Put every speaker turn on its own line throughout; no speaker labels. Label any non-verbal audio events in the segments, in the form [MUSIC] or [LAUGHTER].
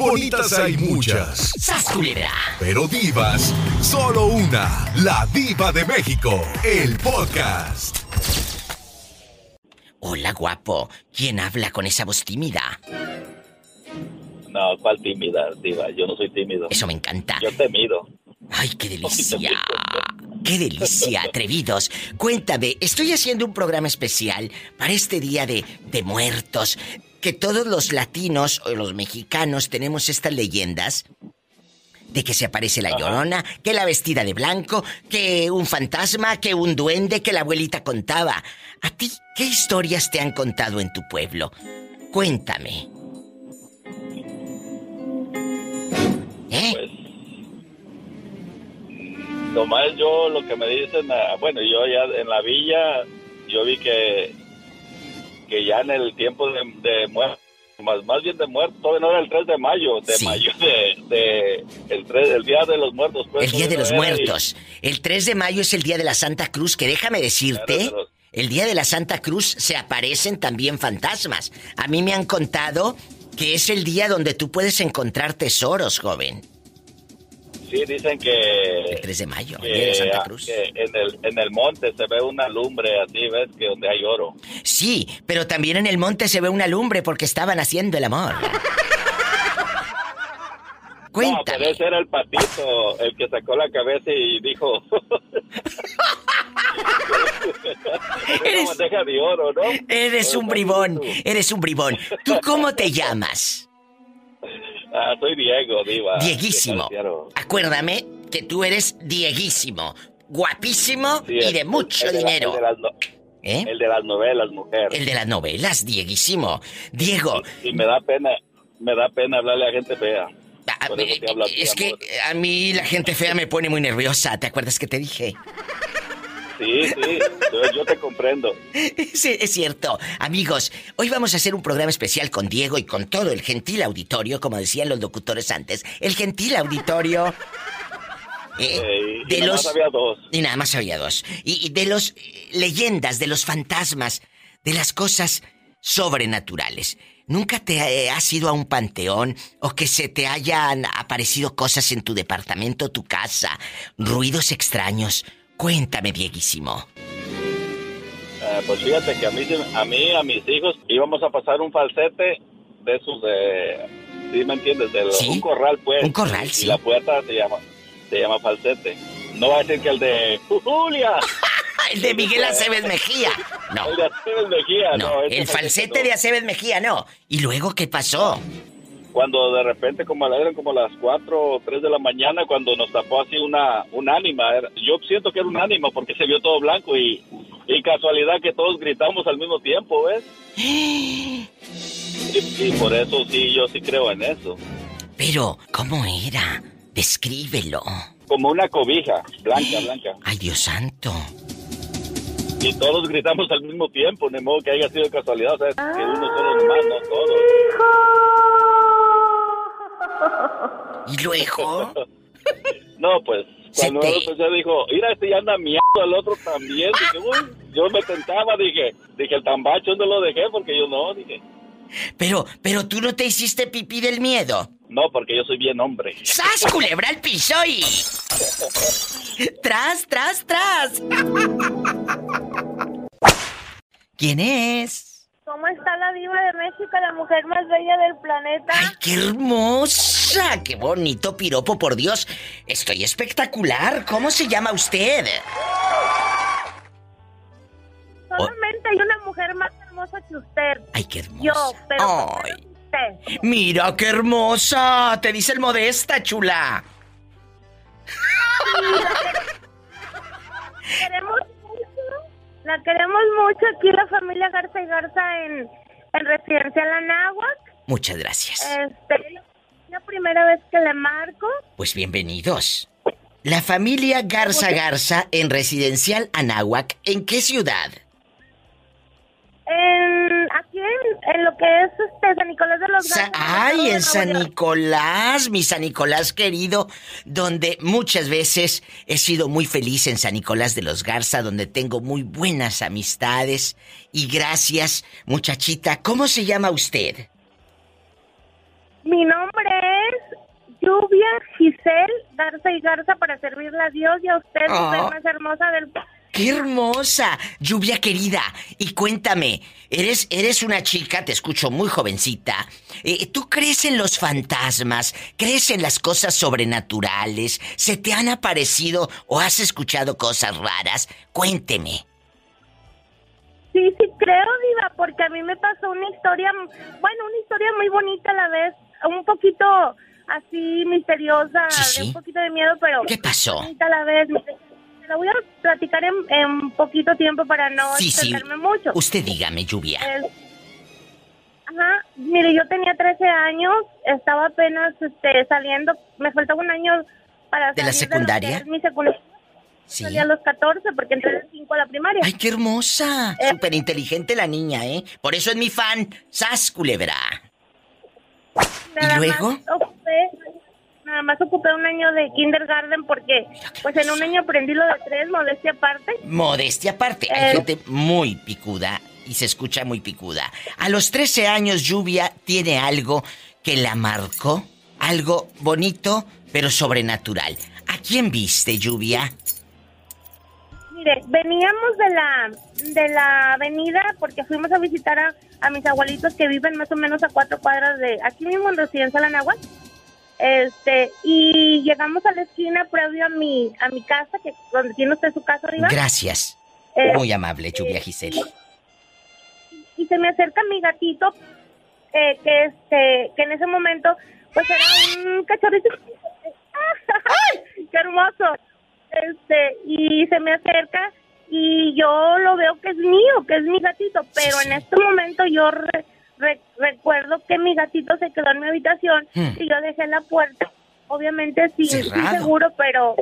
bonitas hay muchas.
¡Sas,
Pero divas, solo una. La diva de México. El podcast.
Hola, guapo. ¿Quién habla con esa voz tímida?
No, ¿cuál tímida, diva? Yo no soy tímido.
Eso me encanta.
Yo temido.
¡Ay, qué [LAUGHS] delicia! ¡Qué delicia, atrevidos! Cuéntame, estoy haciendo un programa especial para este Día de, de Muertos. Que todos los latinos o los mexicanos tenemos estas leyendas de que se aparece la llorona, que la vestida de blanco, que un fantasma, que un duende, que la abuelita contaba. ¿A ti qué historias te han contado en tu pueblo? Cuéntame.
¿Eh? Pues, nomás yo lo que me dicen, ah, bueno, yo ya en la villa, yo vi que, que ya en el tiempo de, de muerte más, más bien de muerto, todavía no era el 3 de mayo, de mayo de, el, 3, el día de los muertos.
Pues, el día de los muertos. El 3 de mayo es el día de la Santa Cruz, que déjame decirte, el día de la Santa Cruz se aparecen también fantasmas. A mí me han contado que es el día donde tú puedes encontrar tesoros, joven.
Sí, dicen que...
El 3 de mayo, día de Santa Cruz.
Que en, el, en el monte se ve una lumbre así, ¿ves? Que donde hay oro.
Sí, pero también en el monte se ve una lumbre porque estaban haciendo el amor. [LAUGHS] Cuéntame.
No, pero ese era el patito, el que sacó la cabeza y dijo... [LAUGHS] eres, de oro, ¿no?
Eres un bribón, eres un bribón. ¿Tú cómo te llamas?
Ah, soy Diego, Diva.
Dieguísimo. Acuérdame que tú eres Dieguísimo. Guapísimo y de mucho dinero.
¿Eh? El de las novelas, mujer.
El de las novelas, Dieguísimo. Diego.
Y, me da pena, me da pena hablarle a gente fea.
Ah, eh, es que a mí la gente fea me pone muy nerviosa. ¿Te acuerdas que te dije?
Sí, sí, yo, te comprendo. [LAUGHS]
Sí, es cierto. Amigos, hoy vamos a hacer un programa especial con Diego y con todo el gentil auditorio, como decían los locutores antes. El gentil auditorio.
Eh, de los. Más había dos.
Y nada más había dos. Y, de los eh, leyendas, de los fantasmas, de las cosas sobrenaturales. ¿Nunca te eh, has ido a un panteón o que se te hayan aparecido cosas en tu departamento, tu casa, ruidos extraños? Cuéntame, Dieguísimo.
Eh, pues fíjate que a mí, a mí, a mis hijos, íbamos a pasar un falsete de esos de... ¿Sí me entiendes? De un corral, pues.
Un corral, sí.
Y la puerta se llama, se llama falsete. No va a decir que el de Julia. [LAUGHS]
el de Miguel Aceves Mejía. No.
El de Aceves Mejía, no.
el falsete de Aceves Mejía, no. ¿Y luego qué pasó?
Cuando de repente como eran como las 4 o 3 de la mañana cuando nos tapó así una un ánima. Yo siento que era un ánima porque se vio todo blanco y, y casualidad que todos gritamos al mismo tiempo ves [GASPS] y, y, por eso sí yo sí creo en eso.
Pero cómo era descríbelo.
Como una cobija blanca [GASPS] blanca.
Ay Dios santo.
Y todos gritamos al mismo tiempo, de modo que haya sido casualidad, ¿sabes? Que uno solo nomás, no todos.
¿Y luego?
no, pues, cuando uno pues, dijo, mira, este ya anda miedo al otro también. Dije, uy, yo me tentaba, dije, dije, el tambacho no lo dejé porque yo no, dije.
Pero, pero tú no te hiciste pipí del miedo.
No, porque yo soy bien hombre.
¡Sas, culebra el piso y... ¡Tras, tras, tras! ¿Quién es?
¿Cómo está la diva de México, la mujer más bella del planeta?
¡Ay, qué hermosa! ¡Qué bonito piropo, por Dios! Estoy espectacular. ¿Cómo se llama usted?
Solamente hay una mujer más hermosa que usted.
¡Ay, qué hermosa!
Yo, pero... Ay.
Mira qué hermosa. Te dice el modesta, chula.
la [LAUGHS] queremos. La queremos mucho aquí la familia Garza y Garza en, en Residencial Anáhuac.
Muchas gracias.
Este, la primera vez que le marco.
Pues bienvenidos. La familia Garza Garza en Residencial Anáhuac, ¿en qué ciudad?
En, en, lo que es este, San Nicolás de los Garza.
Ay, en San Nicolás, mi San Nicolás querido, donde muchas veces he sido muy feliz en San Nicolás de los Garza, donde tengo muy buenas amistades. Y gracias, muchachita. ¿Cómo se llama usted?
Mi nombre es Lluvia Giselle Garza y Garza para servirle a Dios y a usted,
Oh.
mujer más hermosa del...
¡Qué hermosa! Lluvia querida. Y cuéntame, eres, eres una chica, te escucho muy jovencita. Eh, ¿Tú crees en los fantasmas? ¿Crees en las cosas sobrenaturales? ¿Se te han aparecido o has escuchado cosas raras? Cuénteme.
Sí, sí, creo, Diva, porque a mí me pasó una historia, bueno, una historia muy bonita a la vez, un poquito así misteriosa,
Sí, sí.
un poquito de miedo, pero
¿Qué pasó?
bonita a la vez. Te la voy a platicar en, en poquito tiempo para no
Sí, sí.
extenderme mucho.
Usted dígame, Lluvia.
Ajá, mire, yo tenía 13 años, estaba apenas este, saliendo, me faltaba un año para
¿De la
salir lo que
secundaria?
mi secundaria.
Sí.
Salí a los 14 porque entré a las 5 a la primaria.
¡Ay, qué hermosa!
Eh.
Súper inteligente la niña, ¿eh? Por eso es mi fan. ¡Sas, culebra!
Nada
luego?
Más nada más ocupé un año de kindergarten porque pues en un año aprendí lo de tres, modestia aparte.
Modestia aparte, hay
Eh.
gente muy picuda y se escucha muy picuda. A los 13 años, Lluvia tiene algo que la marcó, algo bonito, pero sobrenatural. ¿A quién viste, Lluvia?
Mire, veníamos de la de la avenida porque fuimos a visitar a, a mis abuelitos que viven más o menos a cuatro cuadras de aquí mismo en Residencia La Náhuatl. Este, y llegamos a la esquina previo a mi a mi casa, que donde tiene usted su casa arriba.
Gracias.
Eh,
Muy amable, Lluvia Giselle.
y se me acerca mi gatito eh, que este que en ese momento pues era un cachorrito ¡Ay! [LAUGHS] qué hermoso este y se me acerca y yo lo veo que es mío que es mi gatito pero
Sí, sí.
en este momento yo re- re- recuerdo que mi gatito se quedó en mi habitación
Hmm.
y yo dejé la puerta obviamente sin, sin seguro pero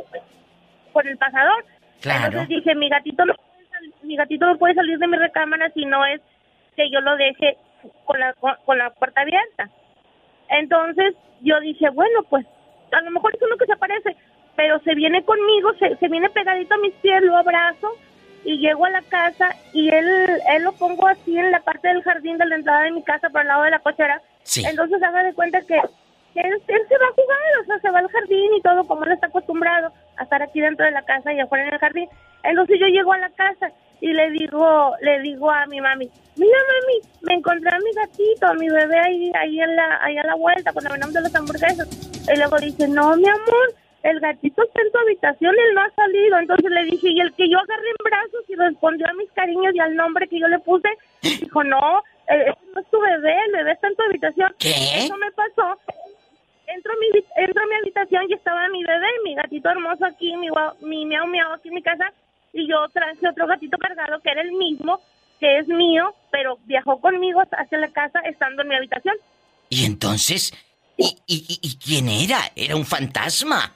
por el pasador
Claro.
entonces dije, mi gatito no mi gatito no puede salir de mi recámara si no es que yo lo deje con la con, con la puerta abierta. Entonces yo dije, bueno, pues a lo mejor es uno que se aparece, pero se viene conmigo, se, se viene pegadito a mis pies, lo abrazo y llego a la casa y él él lo pongo así en la parte del jardín de la entrada de mi casa por el lado de la cochera.
Sí.
Entonces haga de cuenta que, él, él se va a jugar, o sea, se va al jardín y todo, como él está acostumbrado a estar aquí dentro de la casa y afuera en el jardín. Entonces yo llego a la casa y le digo, le digo a mi mami, mira mami, me encontré a mi gatito, a mi bebé ahí, ahí en la, ahí a la vuelta cuando venimos de las hamburguesas. Y luego dice, no mi amor, el gatito está en tu habitación, él no ha salido. Entonces le dije, y el que yo agarré en brazos y respondió a mis cariños y al nombre que yo le puse, dijo, no, eh, no es tu bebé, el bebé está en tu habitación.
¿Qué?
Eso me pasó. Entro a mi, entro a mi habitación y estaba mi bebé, mi gatito hermoso aquí, mi, mi miau miau aquí en mi casa. Y yo traje otro gatito cargado que era el mismo, que es mío, pero viajó conmigo hacia la casa estando en mi habitación.
Y entonces, ¿y, y, y- y quién era? ¿Era un fantasma?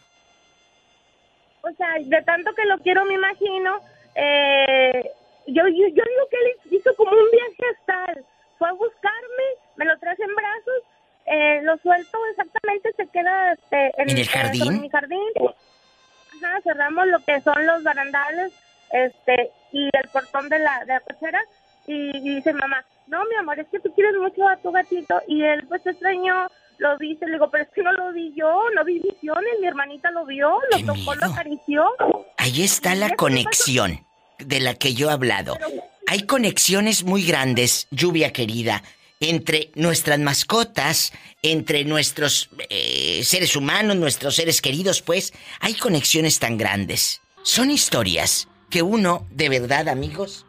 O sea, de tanto que lo quiero, me imagino. Eh, yo, yo, yo digo que él hizo como un viaje astral. Fue a buscarme, me lo traje en brazos, eh, lo suelto exactamente, se queda este,
¿En el
sobre
jardín?
mi jardín. Ajá, cerramos lo que son los barandales este y el portón de la, de la cochera. Y, y dice mamá, no, mi amor, es que tú quieres mucho a tu gatito. Y él pues se extrañó, lo viste, le digo, pero es que no lo vi yo, no vi visiones, mi hermanita lo vio, lo
¡Qué
tocó, lo acarició.
Ahí está la conexión de la que yo he hablado. Hay conexiones muy grandes, lluvia querida, entre nuestras mascotas, entre nuestros eh, seres humanos, nuestros seres queridos, pues. Hay conexiones tan grandes. Son historias que uno, de verdad, amigos,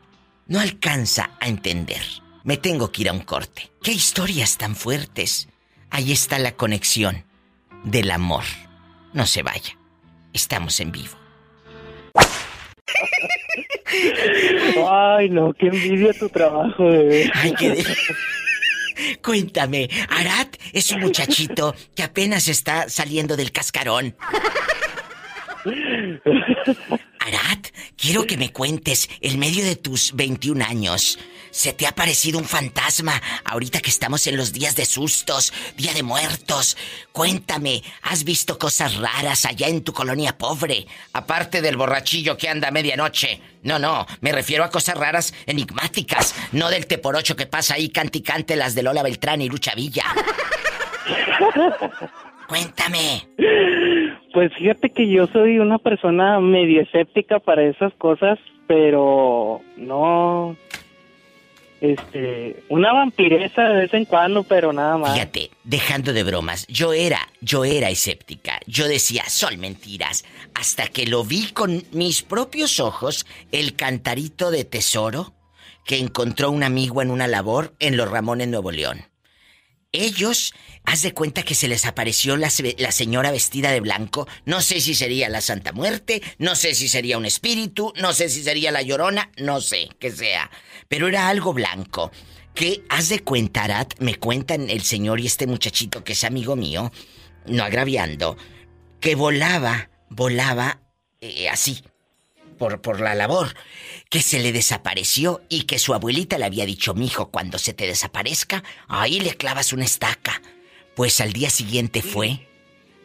no alcanza a entender. Me tengo que ir a un corte. ¿Qué historias tan fuertes? Ahí está la conexión del amor. No se vaya. Estamos en vivo.
Ay, no, qué envidia tu trabajo, bebé.
Ay, qué de- [LAUGHS] Cuéntame, Arat es un muchachito que apenas está saliendo del cascarón. [LAUGHS] Arat, quiero que me cuentes, en medio de tus 21 años, ¿se te ha parecido un fantasma ahorita que estamos en los días de sustos, día de muertos? Cuéntame, ¿has visto cosas raras allá en tu colonia pobre? Aparte del borrachillo que anda a medianoche. No, no, me refiero a cosas raras enigmáticas, no del teporocho que pasa ahí canticante las de Lola Beltrán y Lucha Villa. [LAUGHS] Cuéntame.
Pues fíjate que yo soy una persona medio escéptica para esas cosas, pero no. Este, una vampiresa de vez en cuando, pero nada más.
Fíjate, dejando de bromas, yo era, yo era escéptica. Yo decía, son mentiras. Hasta que lo vi con mis propios ojos, el cantarito de tesoro que encontró un amigo en una labor en Los Ramones, Nuevo León. Ellos, haz de cuenta que se les apareció la, se- la señora vestida de blanco. No sé si sería la Santa Muerte, no sé si sería un espíritu, no sé si sería la llorona, no sé qué sea. Pero era algo blanco. Que, haz de cuenta, Arat, me cuentan el señor y este muchachito que es amigo mío, no agraviando, que volaba, volaba eh, así, por, por la labor, que se le desapareció y que su abuelita le había dicho, mijo, cuando se te desaparezca, ahí le clavas una estaca. Pues al día siguiente fue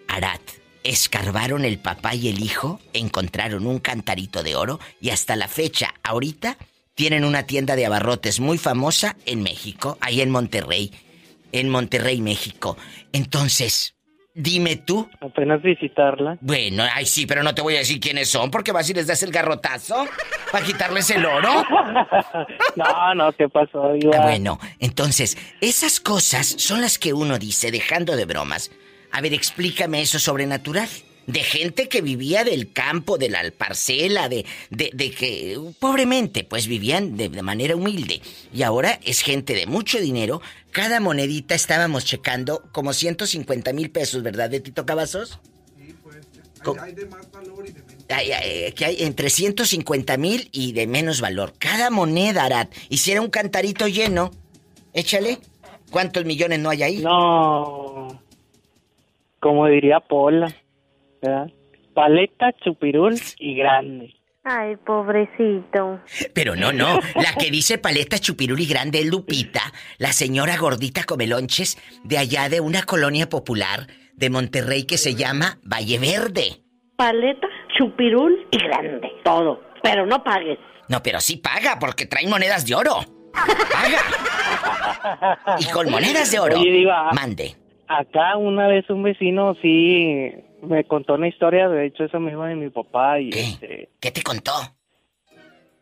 Arat. Escarbaron el papá y el hijo, encontraron un cantarito de oro y hasta la fecha, ahorita, tienen una tienda de abarrotes muy famosa en México, ahí en Monterrey, en Monterrey, México. Entonces, dime tú,
Apenas visitarla.
bueno, ay sí, pero no te voy a decir quiénes son porque vas y les das el garrotazo para quitarles el oro. [LAUGHS]
no, no, ¿qué pasó?
Ah, bueno, entonces, esas cosas son las que uno dice, dejando de bromas. A ver, explícame eso sobrenatural. De gente que vivía del campo, de la parcela, de, de, de que pobremente, pues vivían de, de manera humilde. Y ahora es gente de mucho dinero. Cada monedita estábamos checando como 150 mil pesos, ¿verdad, de Tito Cavazos? Co-
Hay de más valor y de menos.
Ay, que hay entre 150 mil y de menos valor. Cada moneda, Arat. Hiciera un cantarito lleno. Échale. ¿Cuántos millones no hay ahí?
No. Como diría Pola, ¿verdad? Paleta, chupirul y grande.
Ay, pobrecito.
Pero no, no. La que dice paleta chupiruli grande es Lupita, la señora gordita comelonches de allá de una colonia popular de Monterrey que se llama Valle Verde.
Paleta, chupirul y grande. Todo. Pero no pagues.
No, pero sí paga porque trae monedas de oro. Paga. Y con monedas de oro.
Oye, Diva.
Mande.
Acá una vez un vecino sí me contó una historia, de hecho es amigo de mi papá y
¿Qué?
este,
¿Qué te contó?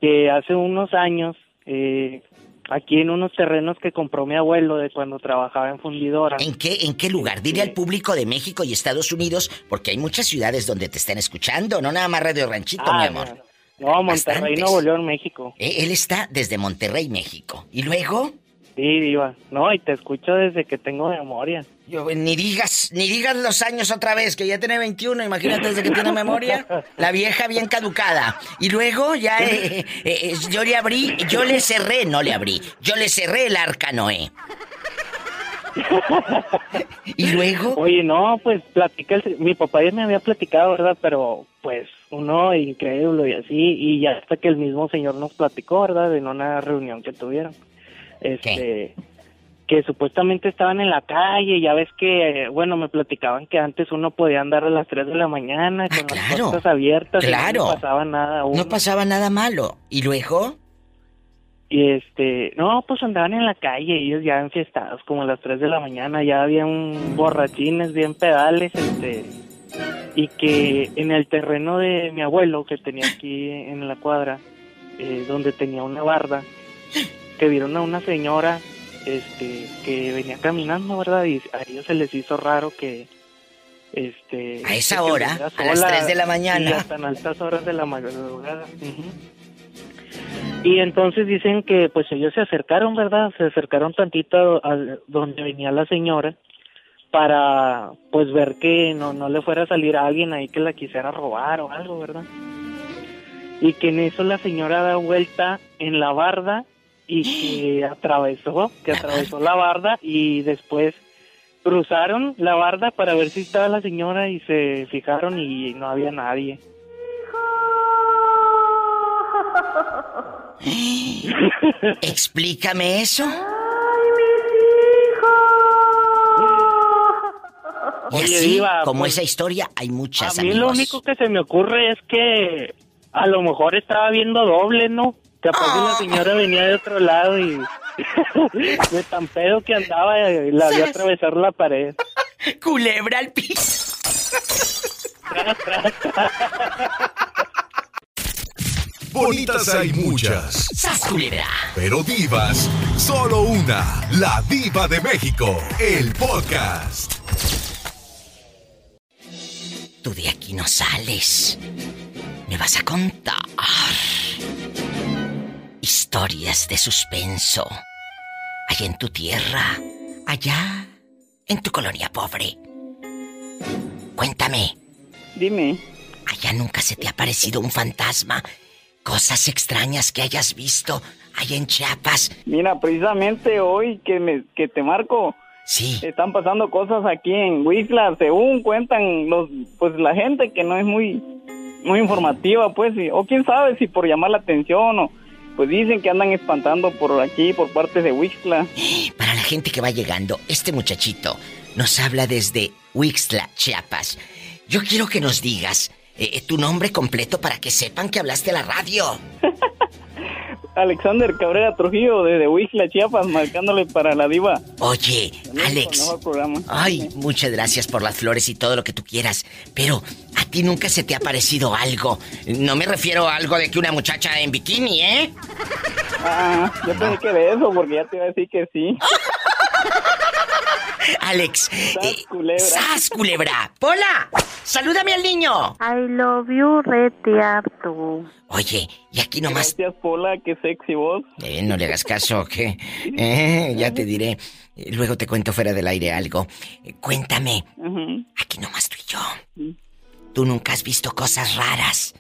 que hace unos años eh, aquí en unos terrenos que compró mi abuelo de cuando trabajaba en fundidora.
¿En qué, ¿En qué lugar? Dile al público de México y Estados Unidos, porque hay muchas ciudades donde te están escuchando, no nada más Radio Ranchito,
Ah,
mi amor.
No, no, Monterrey. Nuevo León, México.
Eh, Él está desde Monterrey, México. ¿Y luego?
Sí, diva. No, y te escucho desde que tengo memoria.
Yo, eh, ni digas, ni digas los años otra vez, que ya tiene 21, imagínate desde que tiene memoria. La vieja bien caducada. Y luego ya eh, eh, eh, yo le abrí, yo le cerré, no le abrí, yo le cerré el arca Noé. [LAUGHS] Y luego,
Oye, no, pues platica, el- mi papá ya me había platicado, ¿verdad? Pero pues uno incrédulo y así, y ya hasta que el mismo señor nos platicó, ¿verdad? En una reunión que tuvieron. Este, que supuestamente estaban en la calle, ya ves que, eh, bueno, me platicaban que antes uno podía andar a las 3 de la mañana con
Ah, claro.
las puertas abiertas
Claro.
y no pasaba nada. uno.
no pasaba nada malo. Y luego,
Y este, no, pues andaban en la calle, ellos ya enfiestados como a las 3 de la mañana, ya habían borrachines, bien pedales, este, y que en el terreno de mi abuelo, que tenía aquí en la cuadra, eh, donde tenía una barda, que vieron a una señora, este, que venía caminando, ¿verdad? Y a ellos se les hizo raro que, este...
A esa hora, a las 3 de la mañana.
Sí, a tan altas horas de la madrugada. Y entonces dicen que pues ellos se acercaron, ¿verdad? Se acercaron tantito a, a donde venía la señora para pues ver que no, no le fuera a salir a alguien ahí que la quisiera robar o algo, ¿verdad? Y que en eso la señora da vuelta en la barda y [GASPS] que atravesó, que atravesó la barda y después cruzaron la barda para ver si estaba la señora y se fijaron y no había nadie. [GASPS]
explícame eso. Y
Oye,
así,
Diva,
como
pues,
esa historia, hay muchas
A mí
amigos.
lo único que se me ocurre es que a lo mejor estaba viendo doble, ¿no? Capaz que la señora venía de otro lado y [LAUGHS] de tan pedo que andaba la vio atravesar la pared. [LAUGHS]
Culebra al piso. [LAUGHS]
Bonitas hay muchas.
¡Sas, culebra!
Pero divas, solo una. La diva de México. El podcast.
Tú de aquí no sales. Me vas a contar historias de suspenso. Allá en tu tierra. Allá en tu colonia pobre. Cuéntame.
Dime.
Allá nunca se te ha parecido un fantasma. Cosas extrañas que hayas visto allá en Chiapas.
Mira, precisamente hoy que, me, que te marco,
Sí.
están pasando cosas aquí en Huixla, según cuentan los, pues la gente que no es muy, muy informativa, pues, y- o quién sabe si por llamar la atención o, pues dicen que andan espantando por aquí, por parte de Huixla.
Para la gente que va llegando, este muchachito nos habla desde Huixla, Chiapas. Yo quiero que nos digas eh, tu nombre completo para que sepan que hablaste a la radio. [LAUGHS]
Alexander Cabrera Trujillo desde Huixla, Chiapas, marcándole para la diva.
Oye, Alex.
Nuevo programa.
Ay, muchas gracias por las flores y todo lo que tú quieras. Pero a ti nunca se te ha parecido algo. No me refiero a algo de que una muchacha en bikini, ¿eh?
Ah, yo pensé que de eso, porque ya te iba a decir que sí. [LAUGHS]
Alex.
Sas, culebra.
¡Sas, culebra! ¡Pola! ¡Salúdame al niño!
I love you, rete harto.
Oye, y aquí nomás
Gracias, Pola, qué sexy voz.
Eh, no le hagas caso, ¿qué? Eh, ya te diré. Eh, Luego te cuento fuera del aire algo. Eh, cuéntame, aquí nomás tú y yo. ¿Tú nunca has visto cosas raras,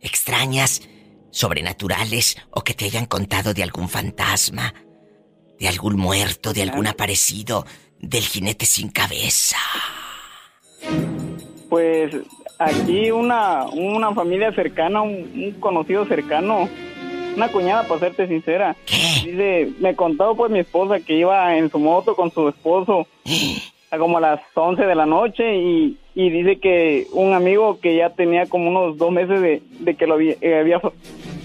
extrañas, sobrenaturales o que te hayan contado de algún fantasma, de algún muerto, de algún aparecido, del jinete sin cabeza?
Pues aquí una, una familia cercana, un, un conocido cercano, una cuñada, para serte sincera.
¿Qué?
Dice, me contó pues mi esposa que iba en su moto con su esposo a como a las 11 de la noche y, y dice que un amigo que ya tenía como unos dos meses de, de que lo había, eh, había fa-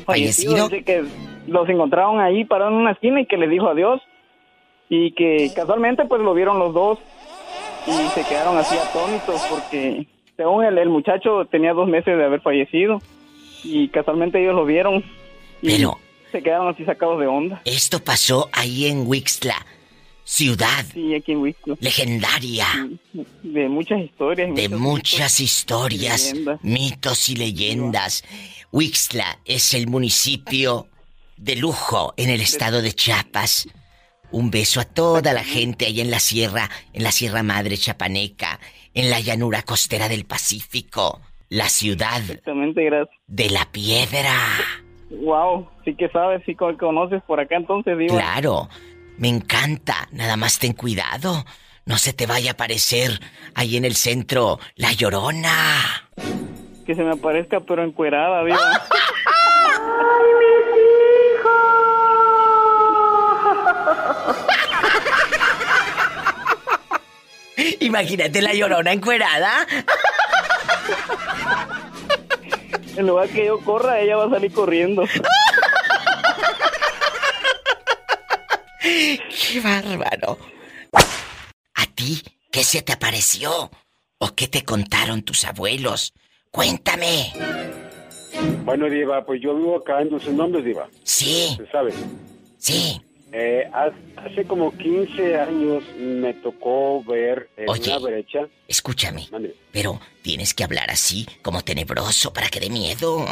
¿Fallecido?
fallecido, dice que los encontraron ahí parados en una esquina y que le dijo adiós y que casualmente pues lo vieron los dos y se quedaron así atónitos porque según el, el muchacho tenía dos meses de haber fallecido y casualmente ellos lo vieron y
Pero-
se quedaron así sacados de onda.
Esto pasó ahí en Wixla, ciudad
Sí, aquí en Huixla.
legendaria.
De muchas historias.
De muchas historias, mitos y leyendas. Wixla es el municipio de lujo en el estado de Chiapas. Un beso a toda la gente ahí en la sierra, en la Sierra Madre Chapaneca, en la llanura costera del Pacífico, la ciudad
Exactamente, gracias.
de la piedra.
Wow, sí que sabes, sí conoces por acá entonces, digo.
Claro, me encanta. Nada más ten cuidado. No se te vaya a aparecer ahí en el centro la llorona.
Que se me aparezca pero encuerada, digo. [LAUGHS]
Imagínate la llorona encuerada.
en lugar que yo corra, ella va a salir corriendo.
¡Qué bárbaro! ¿A ti qué se te apareció? ¿O qué te contaron tus abuelos? Cuéntame.
Bueno, Diva, pues yo vivo acá en Dulces Nombres, Diva.
Sí,
Se sabe.
sí.
Eh, hace como 15 años me tocó ver en
Oye.
una brecha.
Escúchame. Pero tienes que hablar así, como tenebroso, para que dé miedo.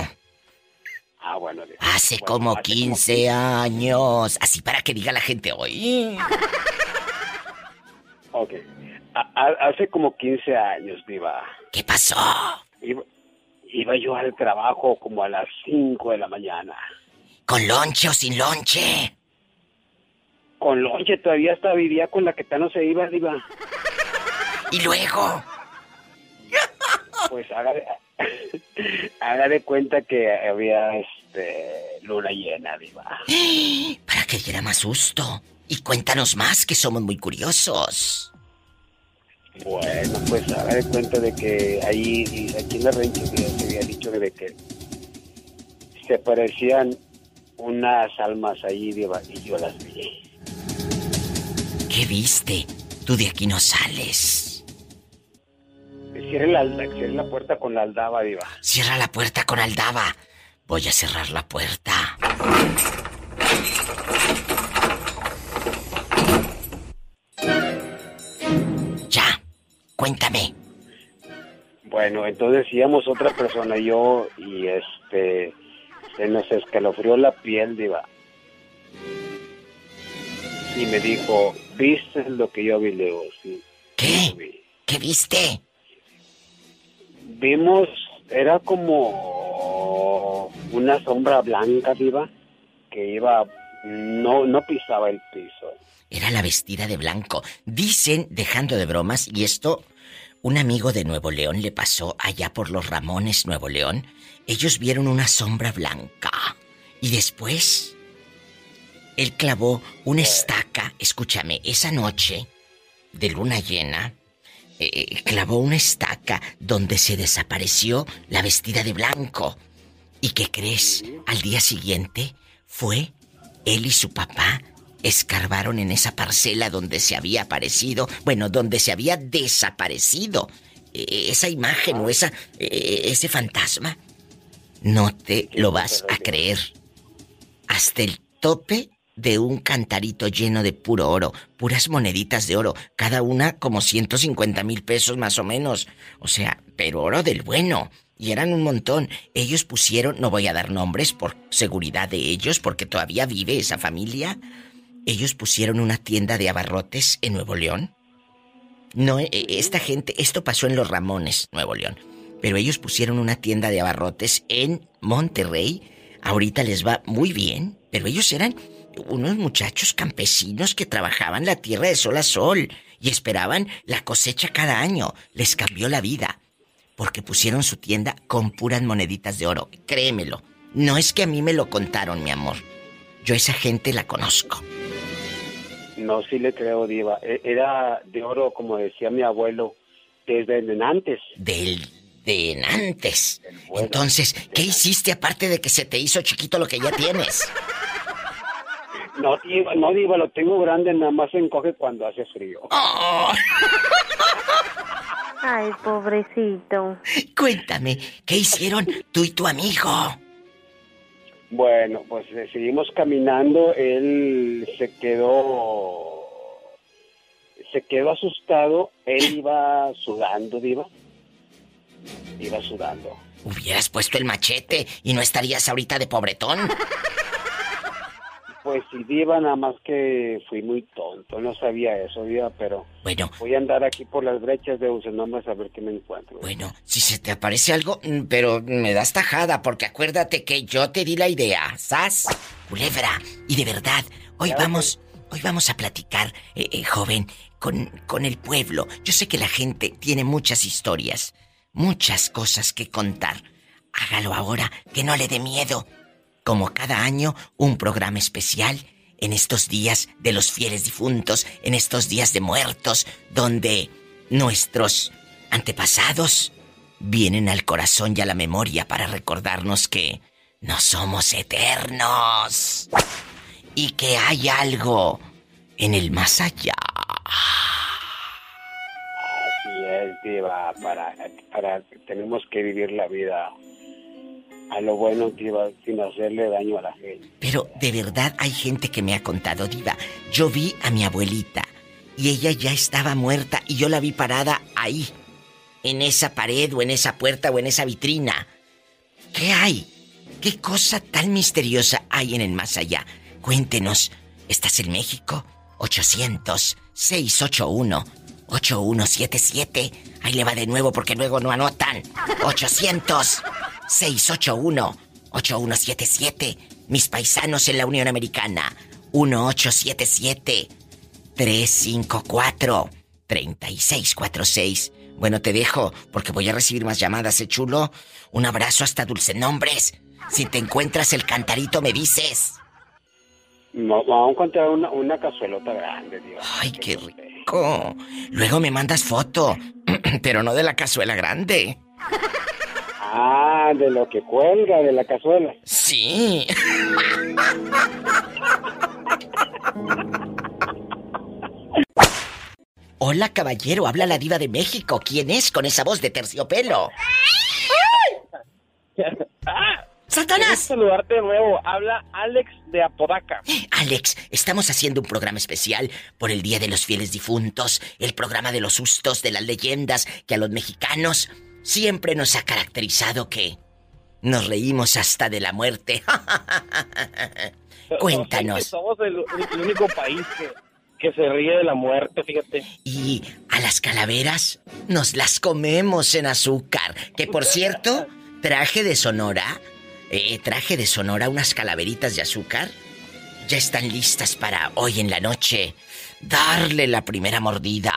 Ah, bueno.
Hace
Bueno,
como
hace
15 años. Así para que diga la gente hoy.
Ok. A- hace como 15 años, Diva.
¿Qué pasó?
Iba, iba yo al trabajo como a las 5 de la mañana.
¿Con lonche o sin lonche?
Con lonche todavía hasta vivía con la que tal no se iba, Diva.
Y luego.
Pues haga de, [LAUGHS] haga de cuenta que había este luna llena, Diva. [GASPS]
Para que diera más susto. Y cuéntanos más, que somos muy curiosos.
Bueno, pues haga de cuenta de que ahí, aquí en la rancho, se había dicho de que se parecían unas almas ahí, Diva, y yo las vi.
¿Qué viste? Tú de aquí no sales.
cierre la, cierre la puerta con la aldaba, Diva.
Cierra la puerta con aldaba. Voy a cerrar la puerta. Ya, cuéntame.
Bueno, entonces íbamos otra persona, yo, y este, se nos escalofrió la piel, Diva. Y me dijo, ¿viste lo que yo vi, Leo? Sí.
¿Qué? ¿Qué viste?
Vimos, era como una sombra blanca, Diva, que iba, no, no pisaba el piso.
Era la vestida de blanco. Dicen, dejando de bromas, y esto un amigo de Nuevo León le pasó allá por los Ramones, Nuevo León. Ellos vieron una sombra blanca. Y después, él clavó una estaca, escúchame, esa noche de luna llena, eh, eh, clavó una estaca donde se desapareció la vestida de blanco. ¿Y qué crees? Al día siguiente fue él y su papá escarbaron en esa parcela donde se había aparecido, bueno, donde se había desaparecido eh, esa imagen o esa ese fantasma. No te lo vas a creer. Hasta el tope de un cantarito lleno de puro oro, puras moneditas de oro, cada una como 150 mil pesos más o menos. O sea, pero oro del bueno. Y eran un montón. Ellos pusieron, no voy a dar nombres por seguridad de ellos, porque todavía vive esa familia. Ellos pusieron una tienda de abarrotes en Nuevo León. No, eh, esta gente, esto pasó en Los Ramones, Nuevo León. Pero ellos pusieron una tienda de abarrotes en Monterrey. Ahorita les va muy bien, pero ellos eran unos muchachos campesinos que trabajaban la tierra de sol a sol y esperaban la cosecha cada año. Les cambió la vida porque pusieron su tienda con puras moneditas de oro. Créemelo, no es que a mí me lo contaron, mi amor. Yo esa gente la conozco.
No, sí le creo, Diva. E- Era de oro, como decía mi abuelo, desde antes.
Del de antes. Entonces, ¿qué hiciste aparte de que se te hizo chiquito lo que ya tienes? [LAUGHS]
No, Diva, no, Diva, lo tengo grande, nada más se encoge cuando hace frío.
Oh. [LAUGHS]
Ay, pobrecito.
Cuéntame, ¿qué hicieron tú y tu amigo?
Bueno, pues eh, seguimos caminando, él se quedó, se quedó asustado, él iba sudando, Diva, iba sudando.
Hubieras puesto el machete y no estarías ahorita de pobretón. [LAUGHS]
Pues sí, Diva, nada más que fui muy tonto, no sabía eso, Diva, pero
Bueno,
voy a andar aquí por las brechas de Usenomás a ver qué me encuentro.
bueno, si se te aparece algo, mm, pero me das tajada, porque acuérdate que yo te di la idea, ¿sas? Culebra, y de verdad, hoy
Claro
vamos, hoy vamos a platicar, eh, eh, joven, con, con el pueblo. Yo sé que la gente tiene muchas historias, muchas cosas que contar. Hágalo ahora, que no le dé miedo. Como cada año, un programa especial en estos días de los fieles difuntos, en estos días de muertos, donde nuestros antepasados vienen al corazón y a la memoria para recordarnos que no somos eternos y que hay algo en el más allá.
Así es, Diva, para, para, tenemos que vivir la vida a lo bueno, Diva, sin hacerle daño a la gente.
Pero de verdad hay gente que me ha contado, Diva. Yo vi a mi abuelita y ella ya estaba muerta y yo la vi parada ahí, en esa pared o en esa puerta o en esa vitrina. ¿Qué hay? ¿Qué cosa tan misteriosa hay en el más allá? Cuéntenos. ¿Estás en México? 800-681-8177. Ahí le va de nuevo porque luego no anotan. 800-681-8177. Mis paisanos en la Unión Americana. 1877-354-3646. Bueno, te dejo porque voy a recibir más llamadas, ¿eh, chulo? Un abrazo hasta Dulce Nombres. Si te encuentras el cantarito, me dices.
No, vamos a encontrar una, una cazuelota grande, Diva.
Ay, qué rico. Luego me mandas foto, [CLEARS THROAT] pero no de la cazuela grande. [LAUGHS]
Ah, de lo que cuelga de la cazuela.
Sí. Hola, caballero, habla la diva de México. ¿Quién es con esa voz de terciopelo?
ah,
¡Satanás!
saludarte de nuevo. Habla Alex de Apodaca.
Alex, estamos haciendo un programa especial por el Día de los Fieles Difuntos, el programa de los sustos, de las leyendas, que a los mexicanos siempre nos ha caracterizado que nos reímos hasta de la muerte. [LAUGHS] Cuéntanos.
Somos el, el único país que, que se ríe de la muerte, fíjate.
Y a las calaveras nos las comemos en azúcar. Que por [LAUGHS] cierto, traje de Sonora, eh, traje de Sonora unas calaveritas de azúcar. Ya están listas para hoy en la noche darle la primera mordida.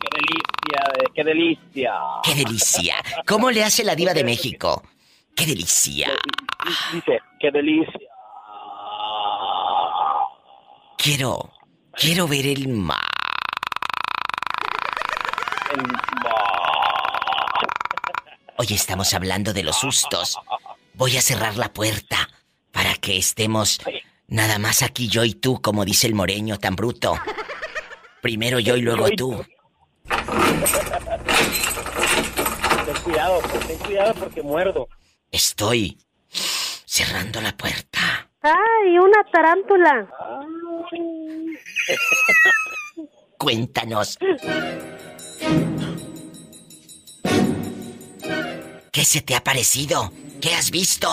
Qué delicia, eh, qué delicia.
¡Qué delicia! ¿Cómo le hace la diva de México? ¡Qué delicia!
Dice, qué delicia.
Quiero, quiero ver el mar.
El mar.
Hoy estamos hablando de los sustos. Voy a cerrar la puerta para que estemos nada más aquí yo y tú, como dice el moreño tan bruto. Primero yo y luego tú.
Ten cuidado, ten cuidado porque muerdo.
Estoy cerrando la puerta.
¡Ay, una tarántula!
Cuéntanos. ¿Qué se te ha parecido? ¿Qué has visto?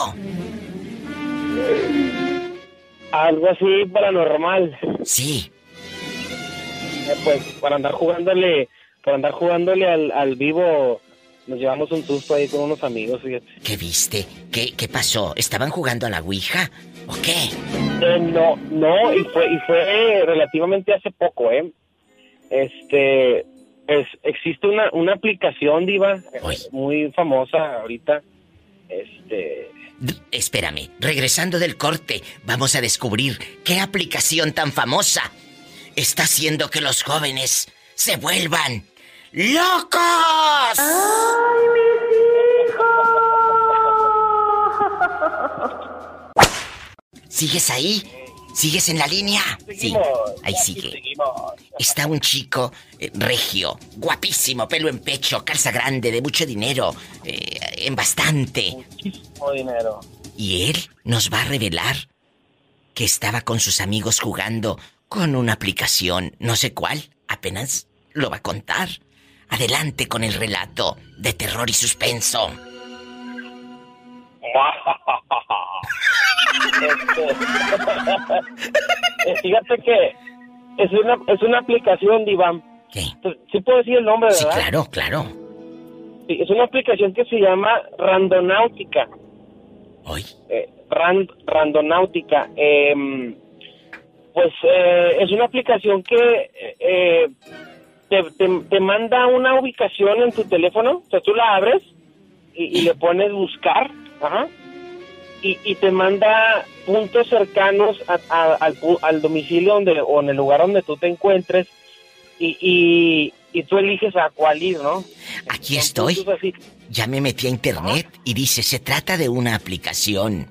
Algo así paranormal.
Sí.
Eh, pues para andar jugándole, para andar jugándole al, al vivo, nos llevamos un susto ahí con unos amigos, fíjate.
¿Qué viste? ¿Qué, qué pasó? ¿Estaban jugando a la Ouija? ¿O qué?
Eh, no, no, y fue, y fue relativamente hace poco, ¿eh? Este, pues existe una, una aplicación, Diva, muy famosa ahorita. Este,
Espérame, regresando del corte, vamos a descubrir qué aplicación tan famosa está haciendo que los jóvenes se vuelvan locos. ¿Sigues ahí? ¿Sigues en la línea? Sí, ahí sigue. Está un chico eh, regio, guapísimo, pelo en pecho, calza grande, de mucho dinero, eh, en bastante.
muchísimo dinero.
Y él nos va a revelar que estaba con sus amigos jugando con una aplicación, no sé cuál, apenas lo va a contar. Adelante con el relato de terror y suspenso.
Este, [LAUGHS] eh, fíjate que es una, es una aplicación, Diva.
¿Qué?
Sí puedo decir el nombre,
Sí,
¿verdad?
claro, claro.
Sí, es una aplicación que se llama Randonáutica. Eh, Rand- Randonáutica. Em, pues eh, es una aplicación que eh, te, te- te manda una ubicación en tu teléfono. O sea, tú la abres y, y le pones buscar. Ajá. Y, y te manda puntos cercanos a- a- al, al domicilio donde, o en el lugar donde tú te encuentres. Y, y, y tú eliges a cuál ir, ¿no?
Aquí estoy. Ya me metí a internet y dice, se trata de una aplicación